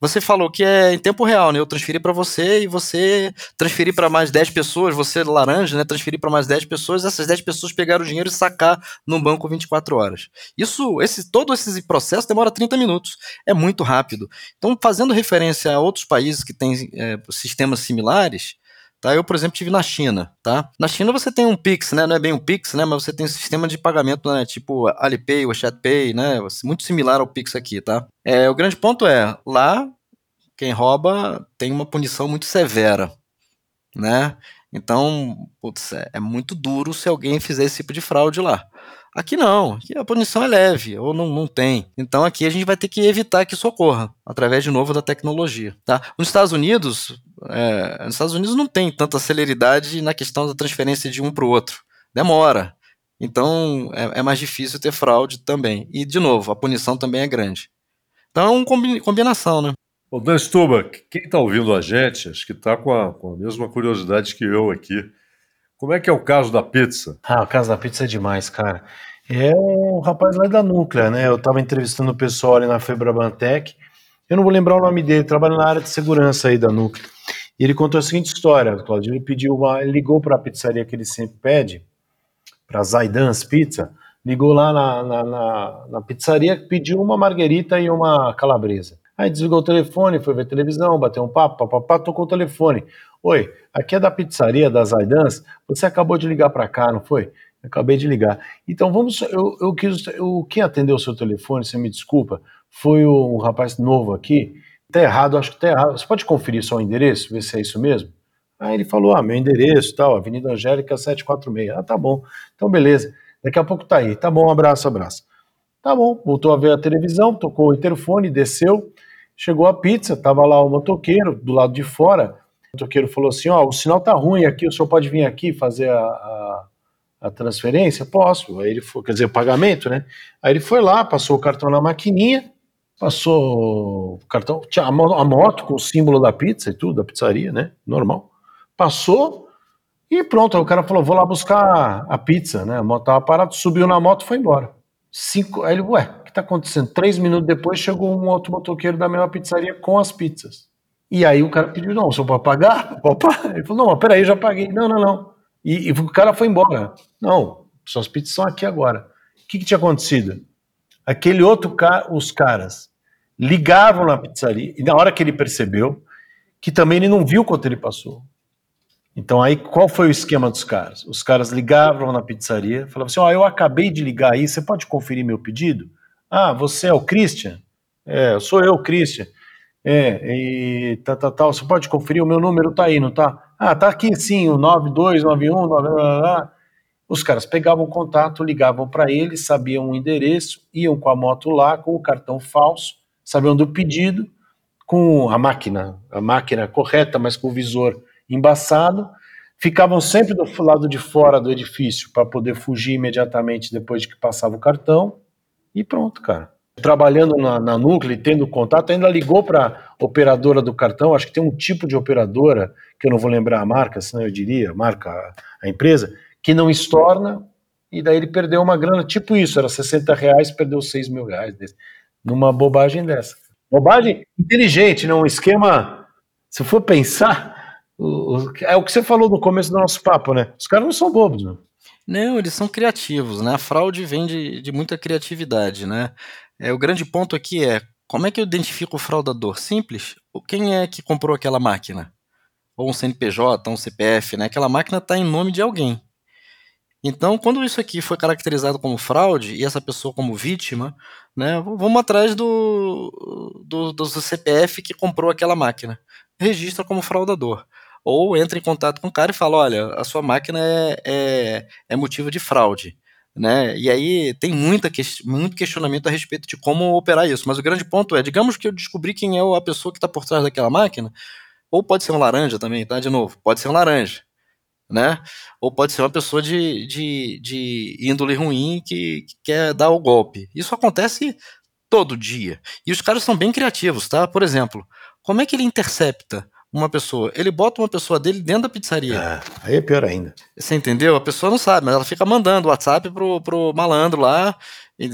Você falou que é em tempo real, né? Eu transferi para você e você transferir para mais 10 pessoas, você laranja, né? Transferir para mais 10 pessoas, essas 10 pessoas pegaram o dinheiro e sacar num banco 24 horas. Isso, esse todo esse processo demora 30 minutos. É muito rápido. Então, fazendo referência a outros países que têm é, sistemas similares, Tá? Eu, por exemplo, tive na China, tá? Na China você tem um Pix, né? Não é bem um Pix, né? Mas você tem um sistema de pagamento, né? Tipo Alipay, WeChat Pay, né? Muito similar ao Pix aqui, tá? É, o grande ponto é, lá, quem rouba tem uma punição muito severa, né? Então, putz, é, é muito duro se alguém fizer esse tipo de fraude lá. Aqui não, aqui a punição é leve, ou não, não tem. Então aqui a gente vai ter que evitar que isso ocorra, através de novo da tecnologia. Tá? Nos Estados Unidos, é, nos Estados Unidos não tem tanta celeridade na questão da transferência de um para o outro. Demora. Então é, é, mais difícil ter fraude também. E, de novo, a punição também é grande. Então é uma combinação, né? Ô, Dan Stuba, quem está ouvindo a gente, acho que está com, com a mesma curiosidade que eu aqui como é que é o caso da pizza? Ah, o caso da pizza é demais, cara. É um rapaz lá da Núclea, né? Eu estava entrevistando o pessoal ali na Febrabantec. Eu não vou lembrar o nome dele, trabalha na área de segurança aí da Núclea. E ele contou a seguinte história, Claudio. Ele pediu uma. Ele ligou para a pizzaria que ele sempre pede, para Zaidans Pizza. Ligou lá na, na, na, na pizzaria, pediu uma marguerita e uma calabresa. Aí desligou o telefone, foi ver televisão, bateu um papo, papapá, tocou o telefone. Oi, aqui é da pizzaria das Aidans. Você acabou de ligar para cá, não foi? Eu acabei de ligar. Então vamos. Eu, eu quis. Eu, quem atendeu o seu telefone, você me desculpa, foi um rapaz novo aqui. Tá errado, acho que tá errado. Você pode conferir só o endereço, ver se é isso mesmo? Aí ele falou: ah, meu endereço tal, Avenida Angélica 746. Ah, tá bom. Então beleza. Daqui a pouco tá aí. Tá bom, abraço, abraço. Tá bom, voltou a ver a televisão, tocou o interfone, desceu, chegou a pizza, tava lá o motoqueiro do lado de fora o motoqueiro falou assim: Ó, oh, o sinal tá ruim aqui, o senhor pode vir aqui fazer a, a, a, transferência? Posso. Aí ele foi, quer dizer, o pagamento, né? Aí ele foi lá, passou o cartão na maquininha, passou o cartão, tinha a moto com o símbolo da pizza e tudo, da pizzaria, né? Normal. Passou e pronto. Aí o cara falou: vou lá buscar a pizza, né? A moto tava parada, subiu na moto e foi embora. Cinco, aí ele, ué, que tá acontecendo? Três minutos depois chegou um outro motoqueiro da mesma pizzaria com as pizzas. E aí o cara pediu, não, só para pagar? Opa. Ele falou, não, mas peraí, eu já paguei. Não, não, não. E, e, o cara foi embora. Não, suas pizzas são aqui agora. O que, que tinha acontecido? Aquele outro cara, os caras ligavam na pizzaria, e na hora que ele percebeu, que também ele não viu quanto ele passou. Então aí, qual foi o esquema dos caras? Os caras ligavam na pizzaria, falavam assim, ó, oh, eu acabei de ligar aí, você pode conferir meu pedido? Ah, você é o Christian? É, sou eu, Christian. É, e tá, tá, tá, você pode conferir, o meu número tá aí, não tá? Ah, tá aqui sim, o 9291, Os caras pegavam o contato, ligavam para ele, sabiam o endereço, iam com a moto lá, com o cartão falso, sabiam do pedido, com a máquina, a máquina correta, mas com o visor embaçado, ficavam sempre do lado de fora do edifício para poder fugir imediatamente depois de que passava o cartão e pronto, cara. Trabalhando na, na Núcleo e tendo contato, ainda ligou para operadora do cartão. Acho que tem um tipo de operadora, que eu não vou lembrar a marca, senão eu diria, marca, a empresa, que não estorna, e daí ele perdeu uma grana, tipo isso, era 60 reais, perdeu 6 mil reais, numa bobagem dessa. Bobagem inteligente, não? Um esquema, se for pensar, o, o, é o que você falou no começo do nosso papo, né? Os caras não são bobos, né? Não, eles são criativos, né? A fraude vem de, de muita criatividade, né? É, o grande ponto aqui é como é que eu identifico o fraudador? Simples. Quem é que comprou aquela máquina? Ou um CNPJ, um CPF, né? Aquela máquina está em nome de alguém. Então, quando isso aqui foi caracterizado como fraude e essa pessoa como vítima, né, vamos atrás do, do, do CPF que comprou aquela máquina. Registra como fraudador. Ou entra em contato com o cara e fala: olha, a sua máquina é, é, é motivo de fraude. Né? E aí tem muita que, muito questionamento a respeito de como operar isso. Mas o grande ponto é, digamos que eu descobri quem é a pessoa que está por trás daquela máquina, ou pode ser um laranja também, tá? De novo, pode ser um laranja né? Ou pode ser uma pessoa de, de, de índole ruim que, que quer dar o golpe. Isso acontece todo dia. E os caras são bem criativos, tá? Por exemplo, como é que ele intercepta uma pessoa? Ele bota uma pessoa dele dentro da pizzaria. Ah, aí é pior ainda. Você entendeu? A pessoa não sabe, mas ela fica mandando WhatsApp pro, pro malandro lá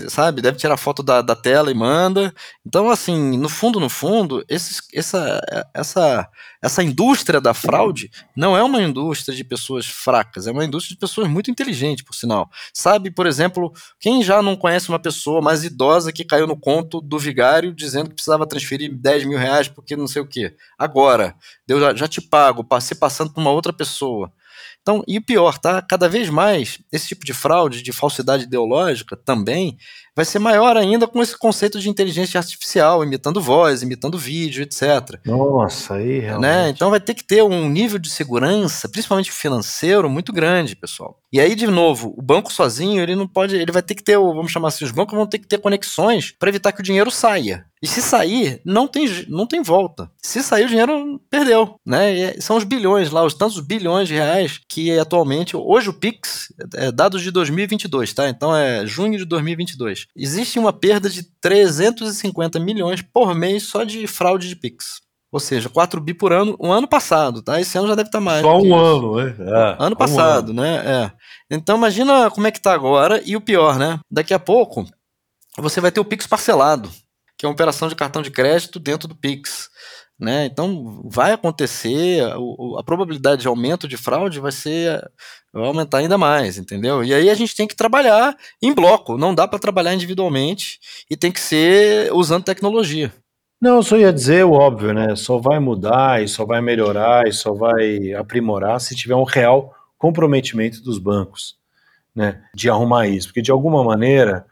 sabe? Deve tirar foto da, da tela e manda. Então, assim, no fundo, no fundo, essa, essa, essa indústria da fraude não é uma indústria de pessoas fracas, é uma indústria de pessoas muito inteligentes, por sinal. Sabe, por exemplo, quem já não conhece uma pessoa mais idosa que caiu no conto do vigário dizendo que precisava transferir 10 mil reais porque não sei o quê? Agora, eu já, já te pago, passei passando por uma outra pessoa. Então, e o pior, tá? Cada vez mais esse tipo de fraude, de falsidade ideológica também, vai ser maior ainda com esse conceito de inteligência artificial, imitando voz, imitando vídeo, etc. Nossa, aí realmente. Né? Então vai ter que ter um nível de segurança, principalmente financeiro, muito grande, pessoal. E aí, de novo, o banco sozinho, ele não pode, ele vai ter que ter, vamos chamar assim, os bancos vão ter que ter conexões para evitar que o dinheiro saia. E se sair, não tem, não tem volta. Se sair, o dinheiro perdeu. Né? E são os bilhões lá, os tantos bilhões de reais que atualmente, hoje o Pix, é dados de 2022, tá? Então é junho de 2022. Existe uma perda de 350 milhões por mês só de fraude de Pix. Ou seja, 4 bi por ano, o um ano passado, tá? Esse ano já deve estar mais. Só um ano, né? É, ano passado, um ano. né? É. Então imagina como é que tá agora e o pior, né? Daqui a pouco você vai ter o Pix parcelado, que é uma operação de cartão de crédito dentro do Pix. Né? Então vai acontecer, a, probabilidade de aumento de fraude vai ser vai aumentar ainda mais, entendeu? E aí a gente tem que trabalhar em bloco, não dá para trabalhar individualmente e tem que ser usando tecnologia. Não, eu só ia dizer o óbvio, né? Só vai mudar e só vai melhorar e só vai aprimorar se tiver um real comprometimento dos bancos, né? De arrumar isso, porque de alguma maneira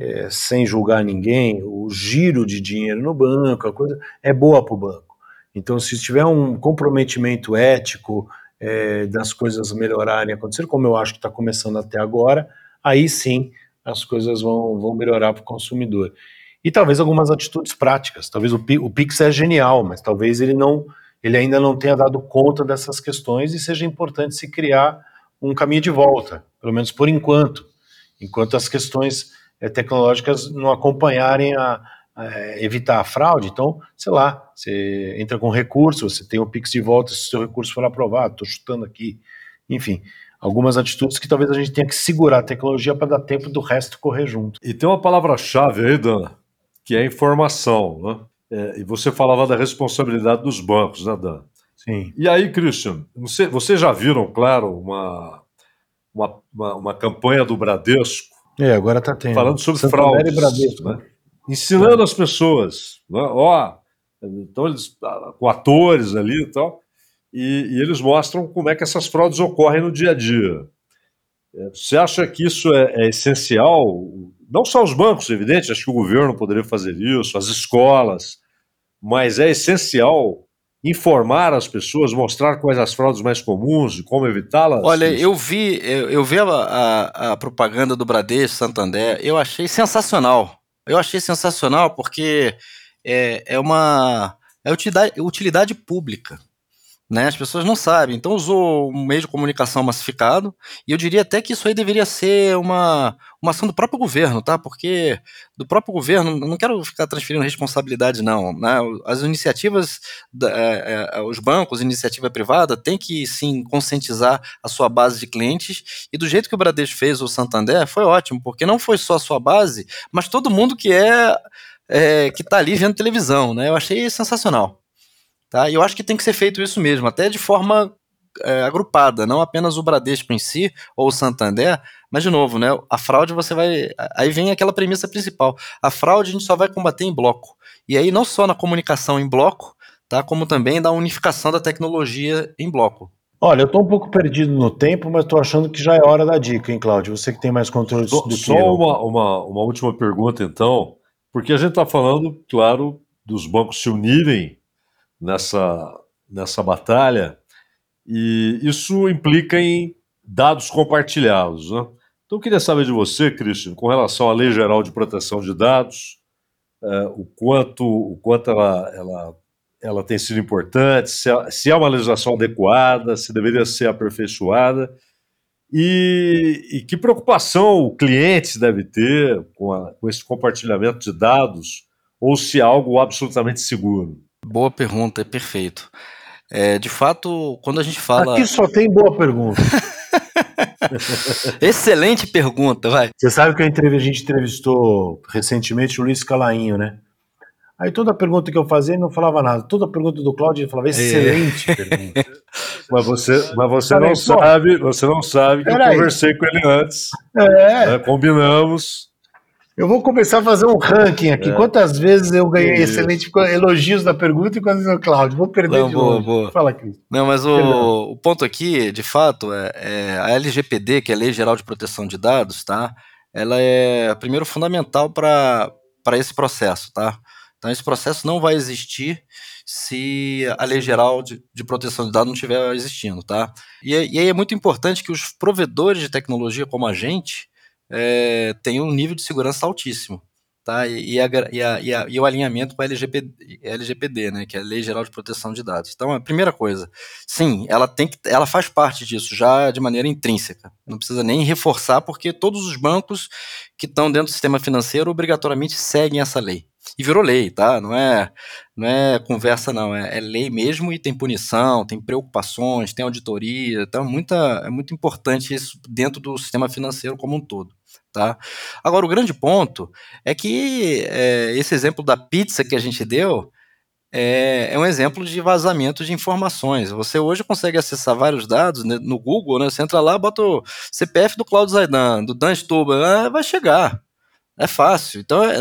é, sem julgar ninguém, o giro de dinheiro no banco, a coisa é boa para o banco. Então, se tiver um comprometimento ético é, das coisas melhorarem, acontecer, como eu acho que está começando até agora, aí sim as coisas vão, vão melhorar para o consumidor. E talvez algumas atitudes práticas. Talvez o, o Pix é genial, mas talvez ele não, ele ainda não tenha dado conta dessas questões e seja importante se criar um caminho de volta, pelo menos por enquanto, enquanto as questões tecnológicas não acompanharem a, a, evitar a fraude. Então, sei lá, você entra com recurso, você tem o Pix de volta se o seu recurso for aprovado, estou chutando aqui. Enfim, algumas atitudes que talvez a gente tenha que segurar a tecnologia para dar tempo do resto correr junto. E tem uma palavra-chave aí, Dan, que é informação, né? É, e você falava da responsabilidade dos bancos, né, Dan? Sim. E aí, Christian, você, vocês já viram, claro, uma, uma, uma, uma campanha do Bradesco é, agora tá tendo. Falando sobre fraudes. Bradesco, né? Ensinando é. as pessoas. Né? Ó, então eles, ah, com atores ali e tal, e, e, eles mostram como é que essas fraudes ocorrem no dia a dia. É, você acha que isso é, é essencial? Não só os bancos, evidente, acho que o governo poderia fazer isso, as escolas, mas é essencial informar as pessoas, mostrar quais as fraudes mais comuns e como evitá-las? Olha, eu vi, eu, eu vi a, a, a, propaganda do Bradesco Santander, eu achei sensacional. Eu achei sensacional porque é, é uma é utilidade, utilidade pública. Né? As pessoas não sabem. Então usou um meio de comunicação massificado, e eu diria até que isso aí deveria ser uma, uma ação do próprio governo, tá? Porque do próprio governo, não quero ficar transferindo responsabilidade, não. Né? As iniciativas, da, é, é, os bancos, iniciativa privada, tem que sim conscientizar a sua base de clientes, e do jeito que o Bradesco fez o Santander, foi ótimo, porque não foi só a sua base, mas todo mundo que é, é que está ali vendo televisão, né? Eu achei sensacional. Tá? E eu acho que tem que ser feito isso mesmo, até de forma é, agrupada, não apenas o Bradesco em si ou o Santander, mas de novo, né, a fraude você vai. Aí vem aquela premissa principal. A fraude a gente só vai combater em bloco. E aí não só na comunicação em bloco, tá, como também da unificação da tecnologia em bloco. Olha, eu estou um pouco perdido no tempo, mas estou achando que já é hora da dica, hein, Cláudio? Você que tem mais controle só, do só que Só uma, uma, uma última pergunta, então, porque a gente está falando, claro, dos bancos se unirem nessa, nessa batalha, e isso implica em dados compartilhados. Né? Então, eu queria saber de você, Christian, com relação à Lei Geral de Proteção de Dados, é, o quanto, o quanto ela, ela, ela tem sido importante, se é, se é uma legislação adequada, se deveria ser aperfeiçoada, e, e que preocupação o cliente deve ter com, a, com esse compartilhamento de dados, ou se é algo absolutamente seguro. Boa pergunta, é perfeito. É, de fato, quando a gente fala. Aqui só tem boa pergunta. Excelente pergunta, vai. Você sabe que a gente entrevistou recentemente o Luiz Calainho, né? Aí toda pergunta que eu fazia ele não falava nada. Toda pergunta do Cláudio ele falava é. excelente é. pergunta. Mas você, mas você não sabe, você não sabe que eu conversei com ele antes. É. Né? Combinamos. Eu vou começar a fazer um ranking aqui. É. Quantas vezes eu ganhei Isso. excelente elogios da pergunta e quantas vezes o Cláudio? Vou perder Não, de boa, novo. Boa. Fala, Cris. Não, mas o, o, ponto aqui, de fato, é, é, a LGPD, que é a Lei Geral de Proteção de Dados, tá? Ela é, primeiro, fundamental para esse processo, tá? Então, esse processo não vai existir se a Lei Geral de, de Proteção de Dados não estiver existindo, tá? E, e aí é muito importante que os provedores de tecnologia como a gente, é, tem um nível de segurança altíssimo. Tá? E, a, e, a, e, a, e o alinhamento com a LGPD, LGPD, né, que é a Lei Geral de Proteção de Dados. Então, a primeira coisa, sim, ela tem que, ela faz parte disso já de maneira intrínseca. Não precisa nem reforçar, porque todos os bancos que estão dentro do sistema financeiro obrigatoriamente seguem essa lei. E virou lei, tá? Não é, não é conversa, não. É, é lei mesmo e tem punição, tem preocupações, tem auditoria. Então, é, muita, é muito importante isso dentro do sistema financeiro como um todo. Tá? Agora, o grande ponto é que é, esse exemplo da pizza que a gente deu é, é, um exemplo de vazamento de informações. Você hoje consegue acessar vários dados né, no Google, né? Você entra lá, bota o CPF do Claudio Zaidan, do Dan Stuba, ah, vai chegar. É fácil. Então, é,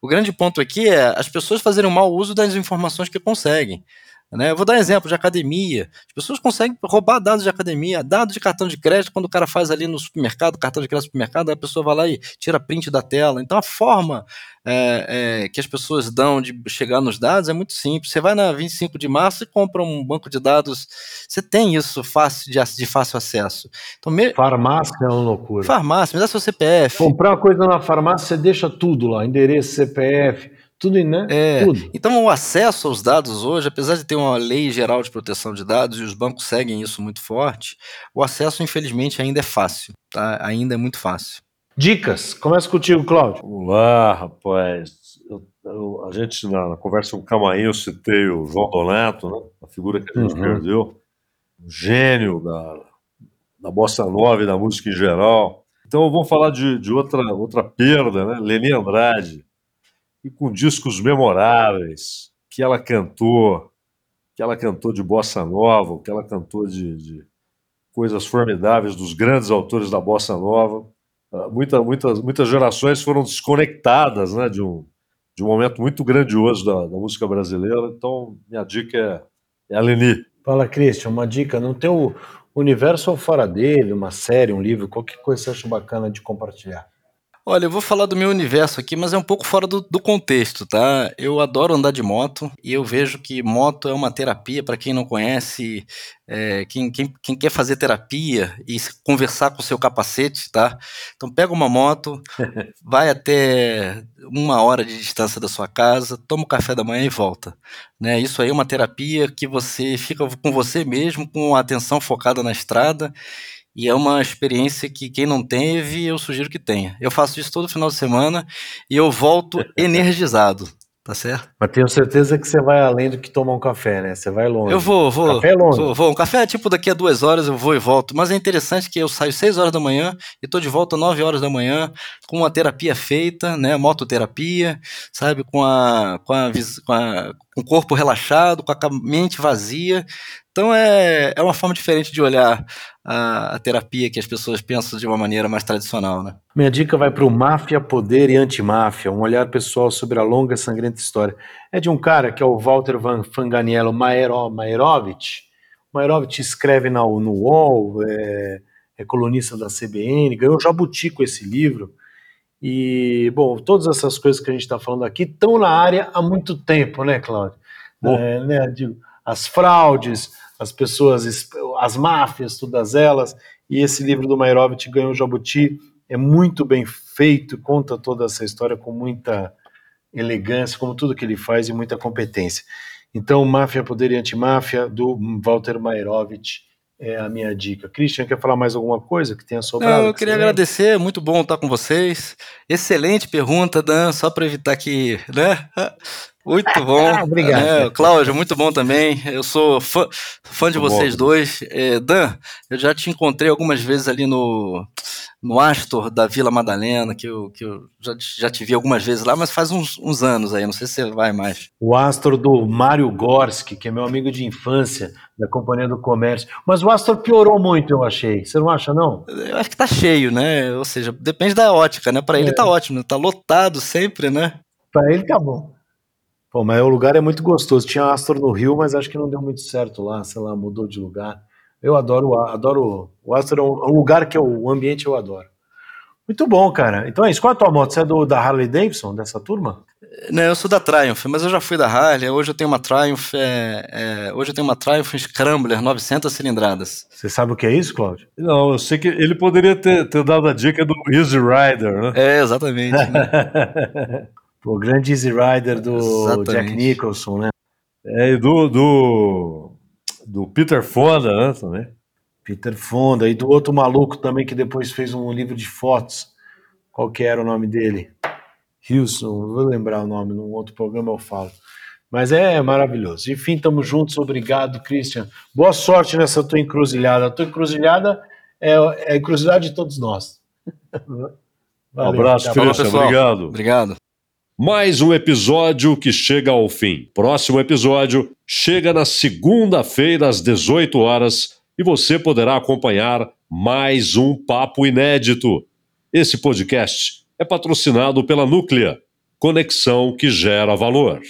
o grande ponto aqui é as pessoas fazerem um mau uso das informações que conseguem. Né? Eu vou dar um exemplo de academia. As pessoas conseguem roubar dados de academia, dados de cartão de crédito, quando o cara faz ali no supermercado, cartão de crédito no supermercado, a pessoa vai lá e tira print da tela. Então a forma é, é, que as pessoas dão de chegar nos dados é muito simples. Você vai na 25 de março e compra um banco de dados. Você tem isso fácil de, de fácil acesso. Então, me... Farmácia é uma loucura. Farmácia, me dá seu CPF. Comprar uma coisa na farmácia, você deixa tudo lá, endereço, CPF tudo, né? É, Tudo. Então, o acesso aos dados hoje, apesar de ter uma lei geral de proteção de dados e os bancos seguem isso muito forte, o acesso, infelizmente, ainda é fácil, tá? Ainda é muito fácil. Dicas. Começa contigo, Cláudio. Vamos lá, rapaz. Eu, eu, a gente, na, na, conversa com o Camainho, eu citei o João Donato, né? a figura que a gente uhum. perdeu, um gênio da, da bossa nova e da música em geral. Então, vamos falar de, de outra, outra perda, né? Leni Andrade e com discos memoráveis que ela cantou, que ela cantou de bossa nova, que ela cantou de, de coisas formidáveis dos grandes autores da bossa nova. Uh, muita, muitas, muitas gerações foram desconectadas né, de, um, de um momento muito grandioso da, da música brasileira. Então, minha dica é, é a Leni. Fala, Christian, uma dica no teu universo ou fora dele, uma série, um livro, qualquer coisa que você acha bacana de compartilhar. Olha, eu vou falar do meu universo aqui, mas é um pouco fora do, do contexto, tá? Eu adoro andar de moto e eu vejo que moto é uma terapia para quem não conhece, é, quem, quem, quem, quer fazer terapia e conversar com o seu capacete, tá? Então pega uma moto, vai até uma hora de distância da sua casa, toma o café da manhã e volta. Né? Isso aí é uma terapia que você fica com você mesmo, com a atenção focada na estrada e é uma experiência que quem não teve, eu sugiro que tenha. Eu faço isso todo final de semana e eu volto energizado. Tá certo? Mas tenho certeza que você vai além do que tomar um café, né? Você vai longe. Eu vou, vou. Café é longe. Vou, vou. Um café é tipo daqui a duas horas eu vou e volto. Mas é interessante que eu saio seis horas da manhã e tô de volta nove horas da manhã com uma terapia feita, né? Mototerapia, sabe? Com a, com a, com a com o corpo relaxado, com a mente vazia. Então é, é uma forma diferente de olhar a, a, terapia que as pessoas pensam de uma maneira mais tradicional, né? Minha dica vai para o Máfia, Poder e Antimáfia, um olhar pessoal sobre a longa sangrenta história. É de um cara que é o Walter Van Fanganiello Maero. Maerovitch escreve na, no UOL, é, é colunista da CBN, ganhou Jabuti com esse livro. E, bom, todas essas coisas que a gente está falando aqui estão na área há muito tempo, né, Cláudio? É, né, digo, as fraudes, as pessoas, as máfias, todas elas. E esse livro do Mairovitch ganhou o Jabuti, é muito bem feito, conta toda essa história com muita elegância, como tudo que ele faz e muita competência. Então, Máfia, Poder e Antimáfia, do Walter Mairovitch, é a minha dica. Christian, quer falar mais alguma coisa que tenha sobrado? Não, eu queria agradecer, muito bom estar com vocês. Excelente pergunta, Dan, só para evitar que, né? Muito bom. Ah, obrigado. É, Cláudio, muito bom também. Eu sou fã, fã de muito vocês bom. dois. É, Dan, eu já te encontrei algumas vezes ali no, no Astor da Vila Madalena, que eu, que eu já, já te vi algumas vezes lá, mas faz uns, uns anos aí, não sei se você vai mais. O Astor do Mário Gorski, que é meu amigo de infância, da Companhia do Comércio. Mas o Astor piorou muito, eu achei. Você não acha, não? Eu acho que tá cheio, né? Ou seja, depende da ótica, né? Para ele é. tá ótimo, tá lotado sempre, né? Para ele tá bom. Pô, mas o lugar é muito gostoso. Tinha Astor no Rio, mas acho que não deu muito certo lá, sei lá, mudou de lugar. Eu adoro, adoro o Astor, é um, é lugar que eu, o ambiente eu adoro. Muito bom, cara. Então é isso. Qual é a tua moto? Você é do, da Harley Davidson, dessa turma? Não, eu sou da Triumph, mas eu já fui da Harley. Hoje eu tenho uma Triumph, é, é, hoje eu tenho uma Triumph Scrambler 900 cilindradas. Você sabe o que é isso, Claudio? Não, eu sei que ele poderia ter, ter dado a dica do Easy Rider, né? É, exatamente. Né? O grande Easy Rider do Exatamente. Jack Nicholson, né? É, e do, do, do Peter Fonda, né, também. Peter Fonda, e do outro maluco também que depois fez um livro de fotos. Qual que era o nome dele? Wilson, vou lembrar o nome, num outro programa eu falo. Mas é maravilhoso. Enfim, estamos juntos. Obrigado, Christian. Boa sorte nessa tua encruzilhada. A tua encruzilhada é, é a encruzilhada de todos nós. Valeu, um abraço, Christian. Obrigado. Obrigado. Mais um episódio que chega ao fim. Próximo episódio chega na segunda-feira às 18 horas e você poderá acompanhar mais um papo inédito. Esse podcast é patrocinado pela Núclea, conexão que gera valor.